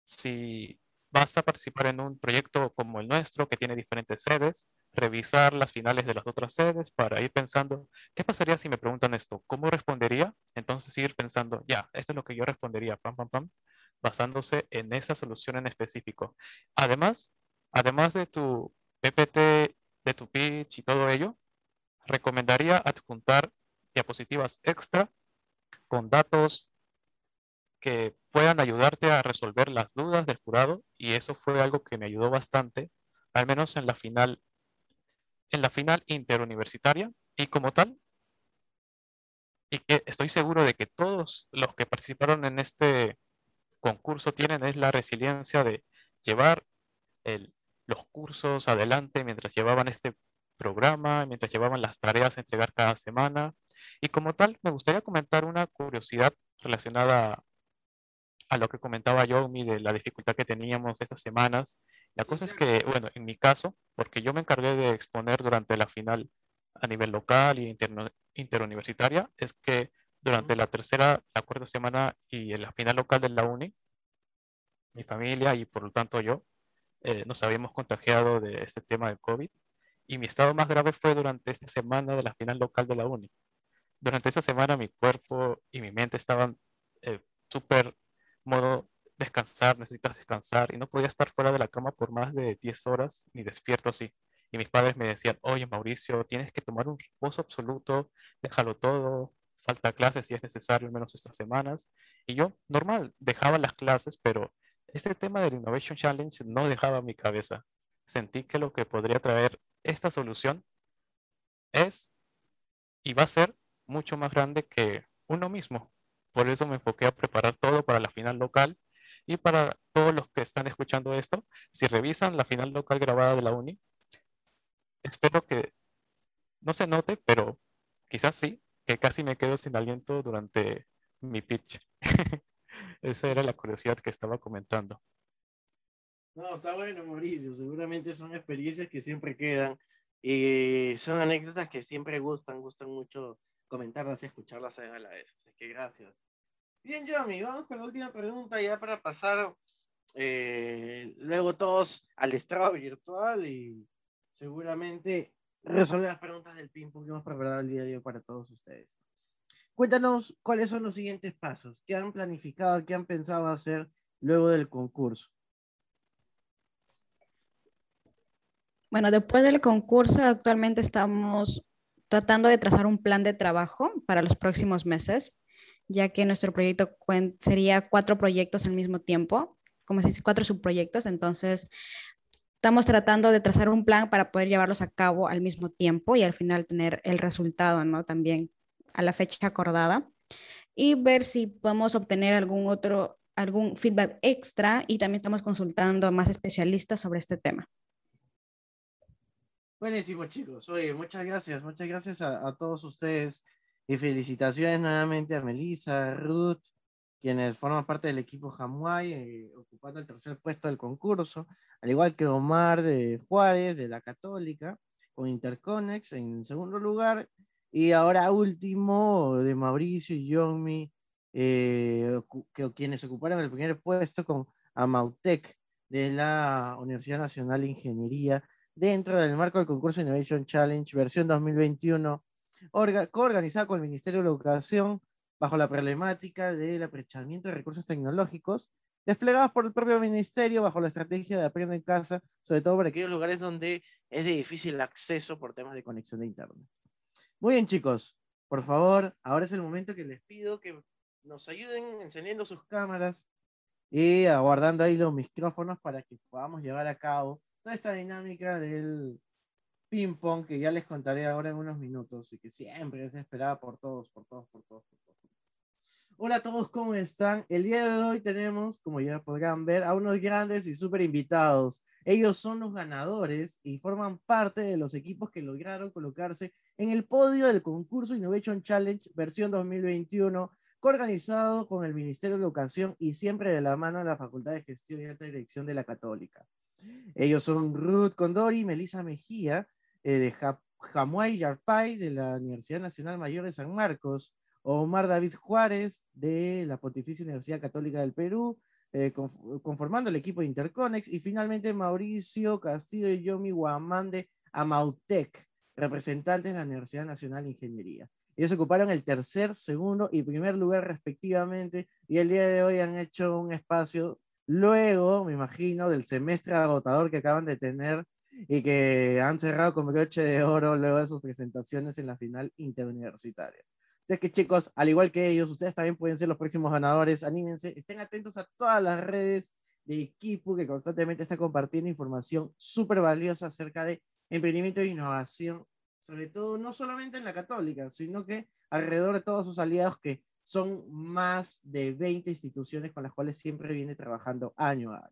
si vas a participar en un proyecto como el nuestro, que tiene diferentes sedes, revisar las finales de las otras sedes para ir pensando, ¿qué pasaría si me preguntan esto? ¿Cómo respondería? Entonces ir pensando, ya, esto es lo que yo respondería, pam, pam, pam, basándose en esa solución en específico. Además, además de tu PPT, de tu pitch y todo ello, recomendaría adjuntar diapositivas extra con datos que puedan ayudarte a resolver las dudas del jurado y eso fue algo que me ayudó bastante, al menos en la final, en la final interuniversitaria y como tal, y que estoy seguro de que todos los que participaron en este concurso tienen es la resiliencia de llevar los cursos adelante mientras llevaban este programa, mientras llevaban las tareas a entregar cada semana. Y como tal, me gustaría comentar una curiosidad relacionada a lo que comentaba yo, de la dificultad que teníamos estas semanas. La cosa es que, bueno, en mi caso, porque yo me encargué de exponer durante la final a nivel local y interuniversitaria, es que durante la tercera, la cuarta semana y en la final local de la uni, mi familia y por lo tanto yo, eh, nos habíamos contagiado de este tema del COVID. Y mi estado más grave fue durante esta semana de la final local de la uni. Durante esa semana mi cuerpo y mi mente estaban eh, súper modo descansar, necesitas descansar y no podía estar fuera de la cama por más de 10 horas ni despierto así. Y mis padres me decían, oye Mauricio, tienes que tomar un reposo absoluto, déjalo todo, falta clases si es necesario, al menos estas semanas. Y yo, normal, dejaba las clases, pero este tema del Innovation Challenge no dejaba mi cabeza. Sentí que lo que podría traer esta solución es y va a ser mucho más grande que uno mismo. Por eso me enfoqué a preparar todo para la final local Y para todos los que están escuchando esto, si revisan la final local grabada de la uni, espero que no se note, pero quizás sí, que casi me quedo sin aliento durante mi pitch. Esa era la curiosidad que estaba comentando. No, está bueno, Mauricio. Seguramente son experiencias que siempre quedan y son anécdotas que siempre gustan, gustan mucho comentarlas y escucharlas a la vez. Así que gracias. Bien, Yomi, vamos con la última pregunta ya para pasar eh, luego todos al estrado virtual y seguramente resolver las preguntas del ping-pong que hemos preparado el día de hoy para todos ustedes. Cuéntanos cuáles son los siguientes pasos, qué han planificado, qué han pensado hacer luego del concurso. Bueno, después del concurso actualmente estamos tratando de trazar un plan de trabajo para los próximos meses, ya que nuestro proyecto sería cuatro proyectos al mismo tiempo, como se dice, cuatro subproyectos. Entonces, estamos tratando de trazar un plan para poder llevarlos a cabo al mismo tiempo y al final tener el resultado, ¿no? También a la fecha acordada y ver si podemos obtener algún otro, algún feedback extra y también estamos consultando a más especialistas sobre este tema. Buenísimo, chicos. Oye, muchas gracias, muchas gracias a, todos ustedes. Y felicitaciones nuevamente a Melissa, Ruth, quienes forman parte del equipo Hamuay, eh, ocupando el tercer puesto del concurso, al igual que Omar de Juárez, de la Católica, con Interconex en segundo lugar, y ahora último de Mauricio y Yomi, eh, que, quienes ocuparon el primer puesto con Amautec de la Universidad Nacional de Ingeniería dentro del marco del concurso Innovation Challenge versión 2021, coorganizada con el Ministerio de Educación bajo la problemática del aprovechamiento de recursos tecnológicos, desplegados por el propio ministerio bajo la estrategia de Aprende en Casa, sobre todo para aquellos lugares donde es de difícil acceso por temas de conexión de Internet. Muy bien, chicos, por favor, ahora es el momento que les pido que nos ayuden encendiendo sus cámaras y aguardando ahí los micrófonos para que podamos llevar a cabo toda esta dinámica del ping-pong que ya les contaré ahora en unos minutos y que siempre es esperada por todos, por todos, por todos, por todos. Hola a todos, ¿cómo están? El día de hoy tenemos, como ya podrán ver, a unos grandes y súper invitados. Ellos son los ganadores y forman parte de los equipos que lograron colocarse en el podio del concurso Innovation Challenge versión 2021, coorganizado con el Ministerio de Educación y siempre de la mano de la Facultad de Gestión y Alta Dirección de la Católica. Ellos son Ruth Condori Melissa Mejía, eh, de Jamuay Yarpay, de la Universidad Nacional Mayor de San Marcos, Omar David Juárez, de la Pontificia Universidad Católica del Perú, eh, conformando el equipo de Interconex, y finalmente Mauricio Castillo y Yomi Guamande Amautec, representantes de la Universidad Nacional de Ingeniería. Ellos ocuparon el tercer, segundo y primer lugar respectivamente, y el día de hoy han hecho un espacio Luego, me imagino, del semestre agotador que acaban de tener y que han cerrado con broche de oro luego de sus presentaciones en la final interuniversitaria. Así que chicos, al igual que ellos, ustedes también pueden ser los próximos ganadores. Anímense, estén atentos a todas las redes de equipo que constantemente está compartiendo información súper valiosa acerca de emprendimiento e innovación, sobre todo no solamente en la católica, sino que alrededor de todos sus aliados que son más de 20 instituciones con las cuales siempre viene trabajando año a año.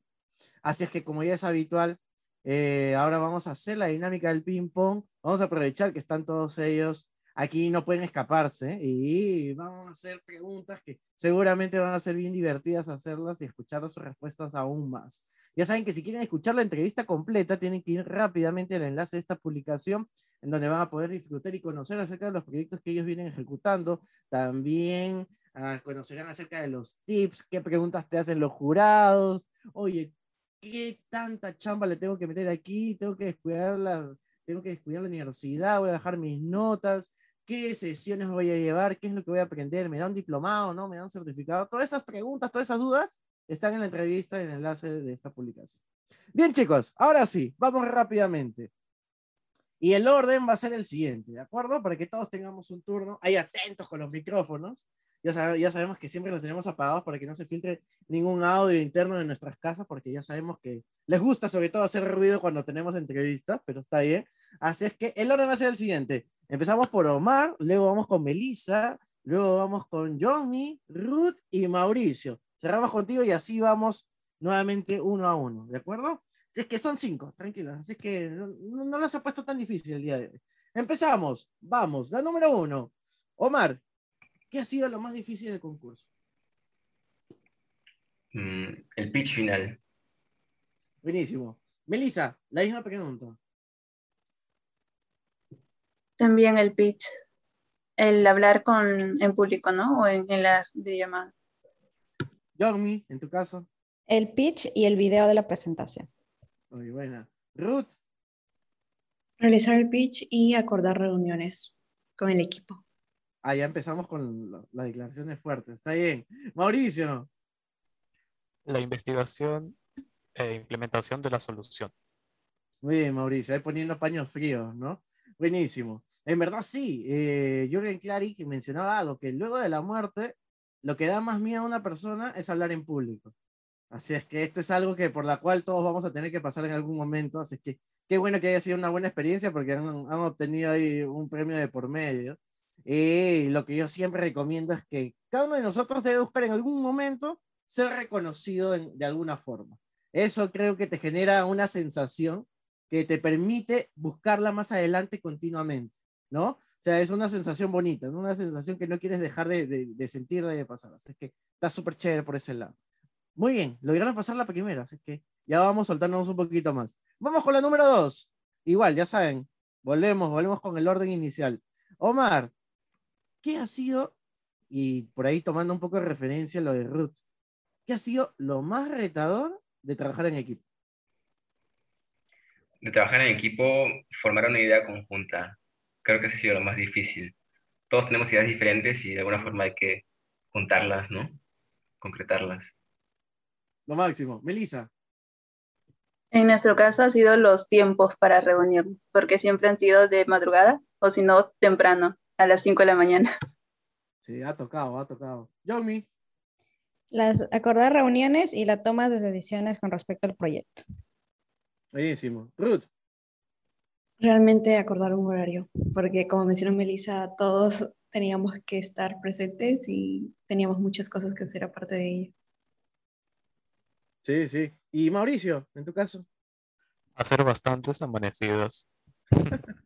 Así es que como ya es habitual, eh, ahora vamos a hacer la dinámica del ping-pong. Vamos a aprovechar que están todos ellos aquí, no pueden escaparse y vamos a hacer preguntas que seguramente van a ser bien divertidas hacerlas y escuchar sus respuestas aún más. Ya saben que si quieren escuchar la entrevista completa, tienen que ir rápidamente al enlace de esta publicación, en donde van a poder disfrutar y conocer acerca de los proyectos que ellos vienen ejecutando. También ah, conocerán acerca de los tips, qué preguntas te hacen los jurados. Oye, ¿qué tanta chamba le tengo que meter aquí? Tengo que descuidar las, tengo que descuidar la universidad, voy a dejar mis notas, qué sesiones voy a llevar, qué es lo que voy a aprender, me da un diplomado, ¿no? Me da un certificado. Todas esas preguntas, todas esas dudas están en la entrevista y en el enlace de esta publicación. Bien, chicos, ahora sí, vamos rápidamente. Y el orden va a ser el siguiente, ¿de acuerdo? Para que todos tengamos un turno. Ahí atentos con los micrófonos. Ya, ya sabemos que siempre los tenemos apagados para que no se filtre ningún audio interno de nuestras casas, porque ya sabemos que les gusta sobre todo hacer ruido cuando tenemos entrevistas, pero está bien. Así es que el orden va a ser el siguiente. Empezamos por Omar, luego vamos con Melissa, luego vamos con Johnny, Ruth y Mauricio. Cerramos contigo y así vamos nuevamente uno a uno, ¿de acuerdo? es que son cinco, tranquilo. Así es que no, no las ha puesto tan difícil el día de hoy. Empezamos, vamos, la número uno. Omar, ¿qué ha sido lo más difícil del concurso? Mm, el pitch final. Buenísimo. Melissa, la misma pregunta. También el pitch. El hablar con, en público, ¿no? O en, en las videollamadas. Yormi, en tu caso. El pitch y el video de la presentación. Muy buena. Ruth. Realizar el pitch y acordar reuniones con el equipo. Ah, ya empezamos con las declaraciones fuertes. Está bien. Mauricio. La investigación e implementación de la solución. Muy bien, Mauricio. Ahí poniendo paños fríos, ¿no? Buenísimo. En verdad, sí. Eh, Jürgen Clary que mencionaba algo, que luego de la muerte, lo que da más miedo a una persona es hablar en público. Así es que esto es algo que por la cual todos vamos a tener que pasar en algún momento. Así es que qué bueno que haya sido una buena experiencia porque han, obtenido ahí un premio de por medio. Y lo que yo siempre recomiendo es que cada uno de nosotros debe buscar en algún momento ser reconocido de alguna forma. Eso creo que te genera una sensación que te permite buscarla más adelante continuamente, ¿no? O sea, es una sensación bonita, una sensación que no quieres dejar de, de, de sentir de pasar. Así que está súper chévere por ese lado. Muy bien, lograron pasar la primera, así que ya vamos soltándonos un poquito más. Vamos con la número dos. Igual, ya saben, volvemos, volvemos con el orden inicial. Omar, ¿qué ha sido, y por ahí tomando un poco de referencia lo de Ruth, qué ha sido lo más retador de trabajar en equipo? De trabajar en equipo, formar una idea conjunta. Creo que ese ha sido lo más difícil. Todos tenemos ideas diferentes y de alguna forma hay que juntarlas, ¿no? Concretarlas. Lo máximo. Melissa. En nuestro caso ha sido los tiempos para reunirnos, porque siempre han sido de madrugada o si no, temprano, a las 5 de la mañana. Sí, ha tocado, ha tocado. Yomi. Las acordar reuniones y la toma de decisiones con respecto al proyecto. Buenísimo. Ruth. Realmente acordar un horario, porque como mencionó Melissa, todos teníamos que estar presentes y teníamos muchas cosas que hacer aparte de ello. Sí, sí. ¿Y Mauricio, en tu caso? Hacer bastantes amanecidas.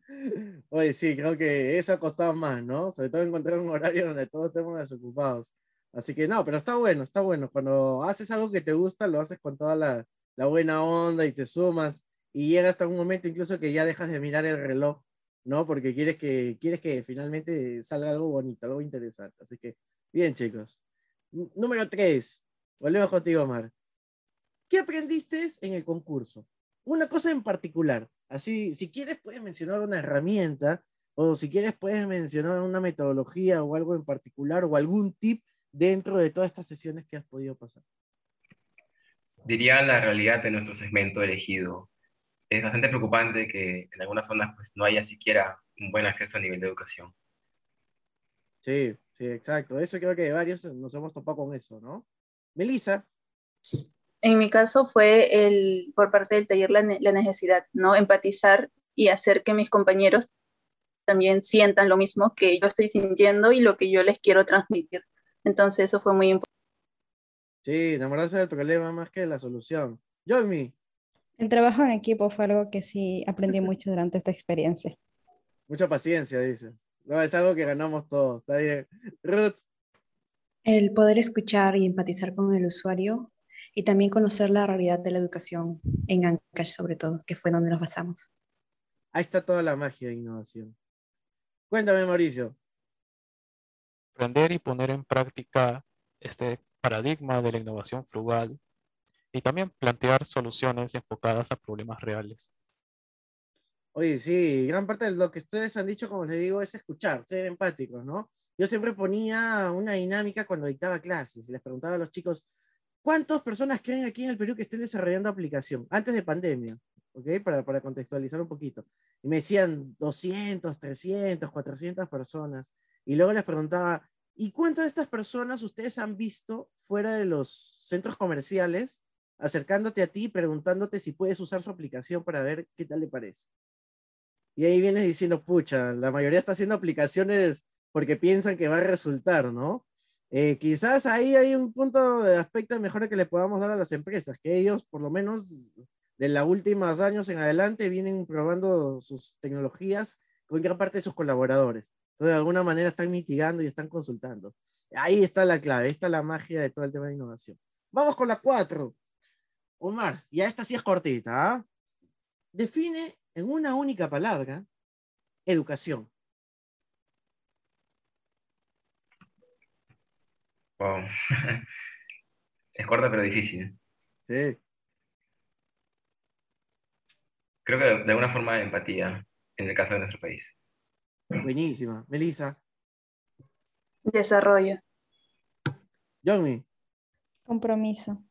Oye, sí, creo que eso ha costado más, ¿no? Sobre todo encontrar un horario donde todos estemos desocupados. Así que no, pero está bueno, está bueno. Cuando haces algo que te gusta, lo haces con toda la, la buena onda y te sumas y llega hasta un momento incluso que ya dejas de mirar el reloj, ¿no? Porque quieres que, quieres que finalmente salga algo bonito, algo interesante. Así que, bien, chicos. número tres. Volvemos contigo, Omar. ¿Qué aprendiste en el concurso? Una cosa en particular. Así, si quieres, puedes mencionar una herramienta o si quieres, puedes mencionar una metodología o algo en particular o algún tip dentro de todas estas sesiones que has podido pasar. Diría la realidad de nuestro segmento elegido. Es bastante preocupante que en algunas zonas pues, no haya siquiera un buen acceso a nivel de educación. Sí, sí, exacto. Eso creo que varios nos hemos topado con eso, ¿no? Melissa. En mi caso fue el, por parte del taller la, la necesidad, ¿no? Empatizar y hacer que mis compañeros también sientan lo mismo que yo estoy sintiendo y lo que yo les quiero transmitir. Entonces eso fue muy importante. Sí, enamorarse del problema más que de la solución. Yomi. El trabajo en equipo fue algo que sí aprendí mucho durante esta experiencia. Mucha paciencia, dices. No, es algo que ganamos todos. Está bien. Ruth. El poder escuchar y empatizar con el usuario y también conocer la realidad de la educación en Ancash sobre todo, que fue donde nos basamos. Ahí está toda la magia de innovación. Cuéntame, Mauricio. Aprender y poner en práctica este paradigma de la innovación frugal y también plantear soluciones enfocadas a problemas reales. Oye, sí, gran parte de lo que ustedes han dicho, como les digo, es escuchar, ser empáticos, ¿no? Yo siempre ponía una dinámica cuando dictaba clases y les preguntaba a los chicos, ¿Cuántas personas creen aquí en el Perú que estén desarrollando aplicación antes de pandemia? ¿Ok? Para, para contextualizar un poquito. Y me decían 200, 300, 400 personas. Y luego les preguntaba, ¿y cuántas de estas personas ustedes han visto fuera de los centros comerciales acercándote a ti preguntándote si puedes usar su aplicación para ver qué tal le parece? Y ahí vienes diciendo, pucha, la mayoría está haciendo aplicaciones porque piensan que va a resultar, ¿no? Eh, quizás ahí hay un punto de aspecto de mejora que le podamos dar a las empresas, que ellos por lo menos de los últimos años en adelante vienen probando sus tecnologías con gran parte de sus colaboradores. Entonces, de alguna manera están mitigando y están consultando. Ahí está la clave, está la magia de todo el tema de innovación. Vamos con la cuatro. Omar, ya esta sí es cortita. ¿ah? Define en una única palabra educación. Wow. es corta pero difícil. Sí. Creo que de alguna forma de empatía en el caso de nuestro país. Buenísima. Melissa. Desarrollo. Yomi. Compromiso.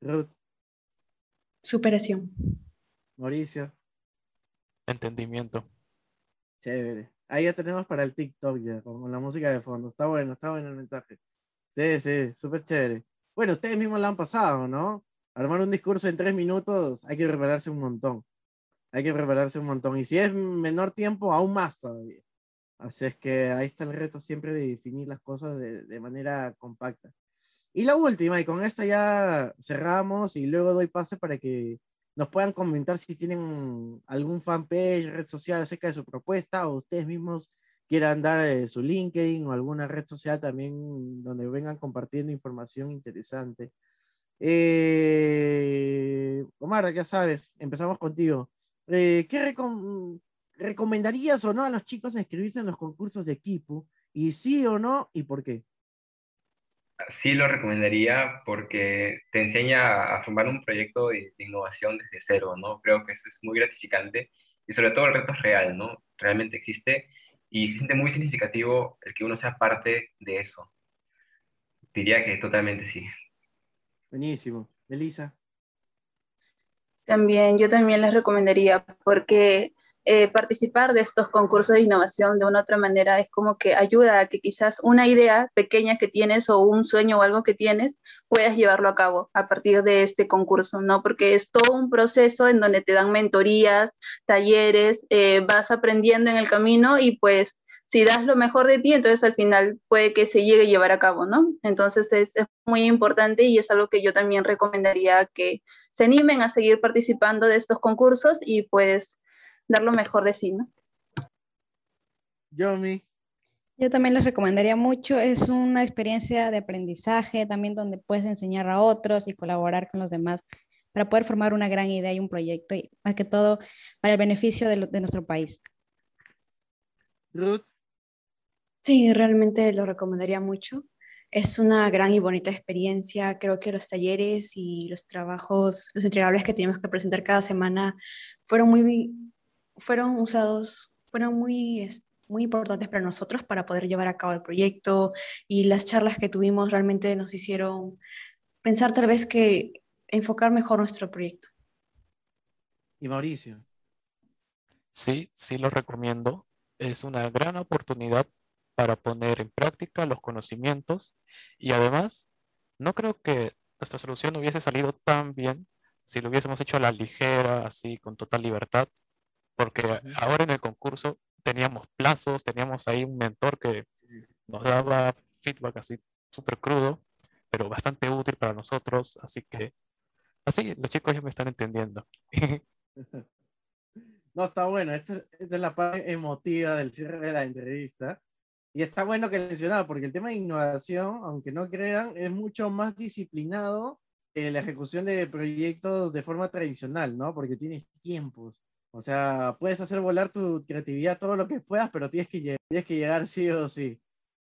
Ruth. Superación. Mauricio. Entendimiento. Chévere. Ahí ya tenemos para el TikTok ya, con la música de fondo. Está bueno, está bueno el mensaje. Sí, sí, súper chévere. Bueno, ustedes mismos la han pasado, ¿no? Armar un discurso en tres minutos hay que prepararse un montón. Hay que prepararse un montón. Y si es menor tiempo, aún más todavía. Así es que ahí está el reto siempre de definir las cosas de, de manera compacta. Y la última, y con esta ya cerramos y luego doy pase para que nos puedan comentar si tienen algún fanpage, red social acerca de su propuesta o ustedes mismos quieran dar eh, su LinkedIn o alguna red social también donde vengan compartiendo información interesante. Eh, Omar, ya sabes, empezamos contigo. Eh, ¿Qué recomendarías o no a los chicos inscribirse en los concursos de equipo? ¿Y sí o no? ¿Y por qué? Sí lo recomendaría porque te enseña a formar un proyecto de, innovación desde cero, ¿no? Creo que eso es muy gratificante y sobre todo el reto es real, ¿no? Realmente existe y se siente muy significativo el que uno sea parte de eso. Diría que totalmente sí. Buenísimo. Elisa. También, yo también les recomendaría porque eh, participar de estos concursos de innovación de una u otra manera es como que ayuda a que quizás una idea pequeña que tienes o un sueño o algo que tienes puedas llevarlo a cabo a partir de este concurso, ¿no? Porque es todo un proceso en donde te dan mentorías, talleres, eh, vas aprendiendo en el camino y pues si das lo mejor de ti, entonces al final puede que se llegue a llevar a cabo, ¿no? Entonces es, es, muy importante y es algo que yo también recomendaría que se animen a seguir participando de estos concursos y pues dar lo mejor de sí, ¿no? Yomi. Yo también les recomendaría mucho, es una experiencia de aprendizaje también donde puedes enseñar a otros y colaborar con los demás para poder formar una gran idea y un proyecto y más que todo para el beneficio de, de nuestro país. Ruth. Sí, realmente lo recomendaría mucho. Es una gran y bonita experiencia. Creo que los talleres y los trabajos, los entregables que tenemos que presentar cada semana fueron muy fueron usados, fueron muy, muy importantes para nosotros para poder llevar a cabo el proyecto y las charlas que tuvimos realmente nos hicieron pensar tal vez que enfocar mejor nuestro proyecto. Y Mauricio. Sí, sí lo recomiendo. Es una gran oportunidad para poner en práctica los conocimientos y además no creo que nuestra solución hubiese salido tan bien si lo hubiésemos hecho a la ligera, así, con total libertad, porque ahora en el concurso teníamos plazos, teníamos ahí un mentor que nos daba feedback así súper crudo, pero bastante útil para nosotros, así que así los chicos ya me están entendiendo. No, está bueno, esta, es la parte emotiva del cierre de la entrevista. Y está bueno que mencionaba, porque el tema de innovación, aunque no crean, es mucho más disciplinado que la ejecución de proyectos de forma tradicional, ¿no? Porque tienes tiempos. O sea, puedes hacer volar tu creatividad todo lo que puedas, pero tienes que, tienes que llegar sí o sí.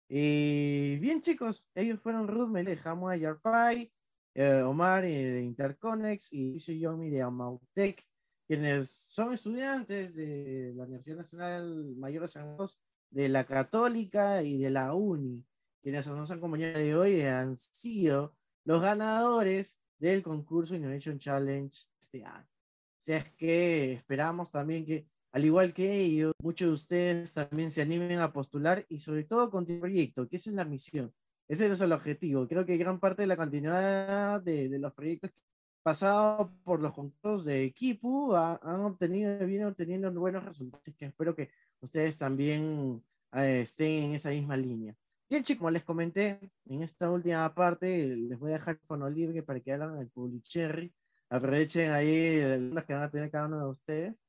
Y bien, chicos, ellos fueron Ruth me de Jamua Yarpai, eh, Omar eh, de Interconex y Yomi de Amautec, quienes son estudiantes de la Universidad Nacional Mayor de San José, de la Católica y de la UNI, quienes nos han acompañado de hoy han sido los ganadores del concurso Innovation Challenge este año. Sea, es que esperamos también que, al igual que ellos, muchos de ustedes también se animen a postular y sobre todo con tu proyecto, que esa es la misión, ese es el objetivo. Creo que gran parte de la continuidad de, de los proyectos pasados por los concursos de equipo han obtenido, vienen obteniendo buenos resultados, así que espero que ustedes también eh, estén en esa misma línea. Bien, chicos, como les comenté, en esta última parte les voy a dejar el fono libre para que hagan el Publicherry. Aprovechen ahí los que van a tener cada uno de ustedes.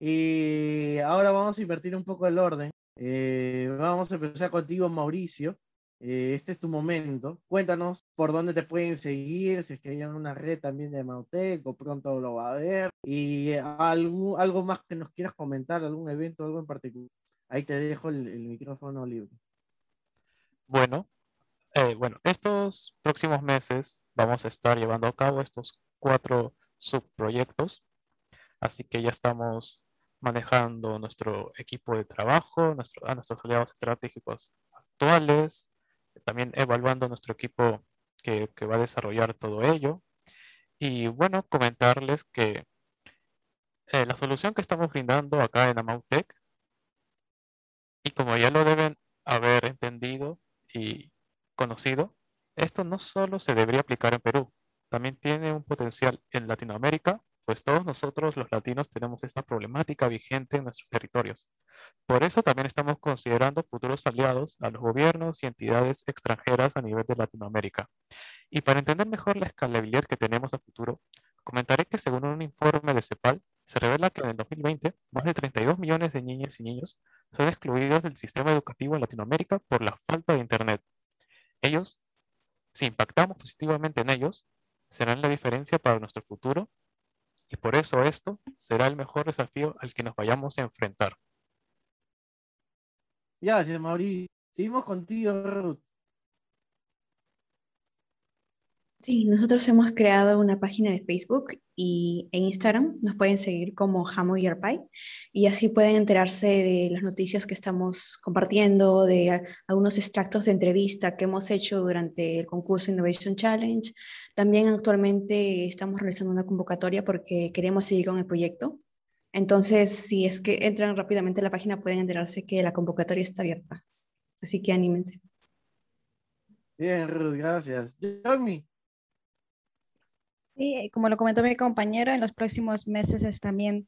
Y ahora vamos a invertir un poco el orden. Eh, vamos a empezar contigo, Mauricio. Eh, este es tu momento. Cuéntanos por dónde te pueden seguir, si es que hay una red también de Mautec o pronto lo va a ver. Y algo, algo más que nos quieras comentar, algún evento, algo en particular. Ahí te dejo el, micrófono libre. Bueno, eh, bueno, estos próximos meses vamos a estar llevando a cabo estos cuatro subproyectos. Así que ya estamos manejando nuestro equipo de trabajo, nuestro, a nuestros aliados estratégicos actuales, también evaluando nuestro equipo que, va a desarrollar todo ello. Y bueno, comentarles que eh, la solución que estamos brindando acá en Amautec, y como ya lo deben haber entendido y conocido, esto no solo se debería aplicar en Perú, también tiene un potencial en Latinoamérica pues todos nosotros los latinos tenemos esta problemática vigente en nuestros territorios. Por eso también estamos considerando futuros aliados a los gobiernos y entidades extranjeras a nivel de Latinoamérica. Y para entender mejor la escalabilidad que tenemos a futuro, comentaré que según un informe de CEPAL, se revela que en el 2020 más de 32 millones de niñas y niños son excluidos del sistema educativo en Latinoamérica por la falta de Internet. Ellos, si impactamos positivamente en ellos, serán la diferencia para nuestro futuro y por eso esto será el mejor desafío al que nos vayamos a enfrentar. Gracias, Mauricio. Seguimos contigo, Ruth. Sí, nosotros hemos creado una página de Facebook y en Instagram nos pueden seguir como Hamo Yerpai y así pueden enterarse de las noticias que estamos compartiendo, de algunos extractos de entrevista que hemos hecho durante el concurso Innovation Challenge. También actualmente estamos realizando una convocatoria porque queremos seguir con el proyecto. Entonces, si es que entran rápidamente a la página, pueden enterarse que la convocatoria está abierta. Así que anímense. Bien, Ruth, gracias. Sí, como lo comentó mi compañero, en los próximos meses también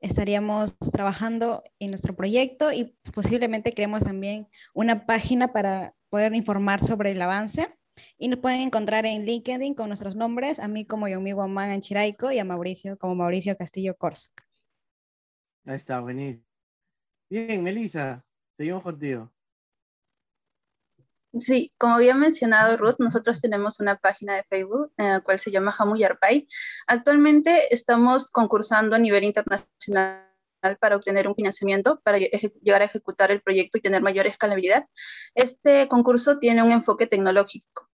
estaríamos trabajando en nuestro proyecto y posiblemente creemos también una página para poder informar sobre el avance. Y nos pueden encontrar en LinkedIn con nuestros nombres, a mí como Yomi Guamán Anchiraico y a Mauricio como Mauricio Castillo Corso. Ahí está, buenísimo. Bien, Melissa, seguimos contigo. Sí, como había mencionado Ruth, nosotros tenemos una página de Facebook en la cual se llama Hamu Yarpay. Actualmente estamos concursando a nivel internacional para obtener un financiamiento para llegar a ejecutar el proyecto y tener mayor escalabilidad. Este concurso tiene un enfoque tecnológico.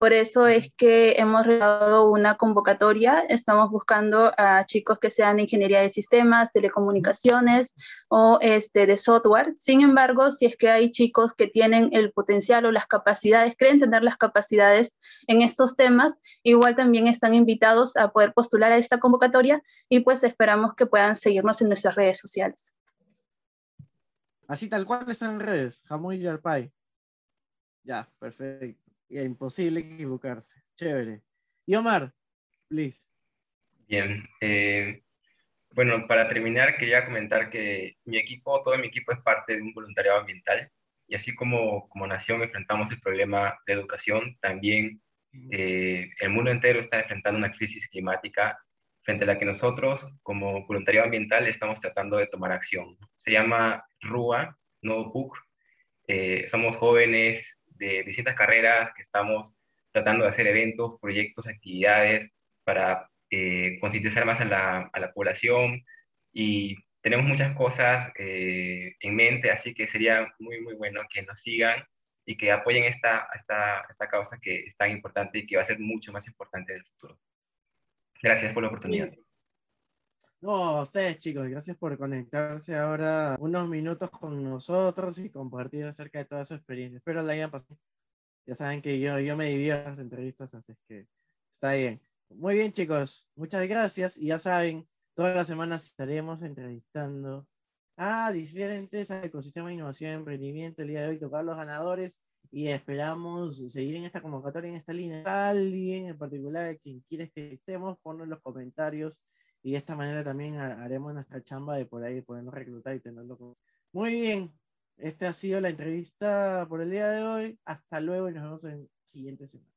Por eso es que hemos realizado una convocatoria. Estamos buscando a chicos que sean de ingeniería de sistemas, telecomunicaciones o este, de software. Sin embargo, si es que hay chicos que tienen el potencial o las capacidades, creen tener las capacidades en estos temas, igual también están invitados a poder postular a esta convocatoria y pues esperamos que puedan seguirnos en nuestras redes sociales. Así tal cual están en redes, Jamuy y Yarpay. Ya, perfecto y imposible equivocarse. Chévere. Y Omar, please. Bien. Eh, bueno, para terminar, quería comentar que mi equipo, todo mi equipo es parte de un voluntariado ambiental. Y así como como nación enfrentamos el problema de educación, también eh, el mundo entero está enfrentando una crisis climática frente a la que nosotros, como voluntariado ambiental, estamos tratando de tomar acción. Se llama RUA, No PUC. Eh, somos jóvenes de distintas carreras que estamos tratando de hacer eventos, proyectos, actividades para eh, concientizar más a la, a la, población y tenemos muchas cosas eh, en mente, así que sería muy, muy bueno que nos sigan y que apoyen esta, esta, esta causa que es tan importante y que va a ser mucho más importante en el futuro. Gracias por la oportunidad. No, a ustedes chicos, gracias por conectarse ahora unos minutos con nosotros y compartir acerca de toda su experiencia. Espero la hayan pasado. Ya saben que yo, yo me divierto en las entrevistas, así que está bien. Muy bien chicos, muchas gracias y ya saben, todas las semanas estaremos entrevistando a diferentes ecosistemas de innovación y emprendimiento. El día de hoy tocar los ganadores y esperamos seguir en esta convocatoria, en esta línea. Alguien en particular, quien quieres que estemos, ponlo en los comentarios y de esta manera también haremos nuestra chamba de por ahí podernos reclutar y tenerlo. Muy bien. Esta ha sido la entrevista por el día de hoy. Hasta luego y nos vemos en siguiente semana.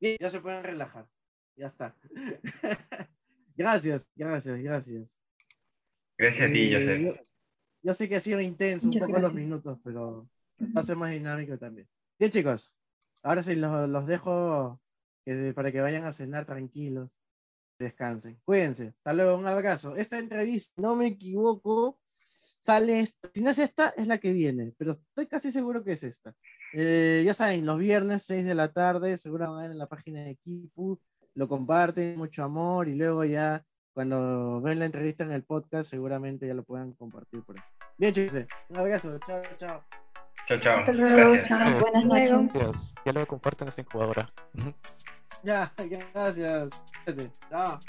Bien, ya se pueden relajar. Ya está. gracias, gracias, gracias. Gracias a ti, Eh, Joseph. Yo, yo sé que ha sido intenso un Muchas poco los gracias. minutos, pero va a ser más dinámico también. Bien, chicos. Ahora sí los, los dejo eh, para que vayan a cenar tranquilos. Descansen. Cuídense. Hasta luego. Un abrazo. Esta entrevista, no me equivoco, sale esta. Si no es esta, es la que viene, pero estoy casi seguro que es esta. Eh, ya saben, los viernes 6 de la tarde, seguro van a ver en la página de Equipo, lo comparten, mucho amor, y luego ya cuando ven la entrevista en el podcast, seguramente ya lo puedan compartir por ahí. Bien, chicos, un abrazo, chao, chao. Chao, chao. Hasta luego, Gracias. chao. Buenas noches. Gracias. Ya lo comparten en esta incubadora. Ujú. Ya, gracias. Chao.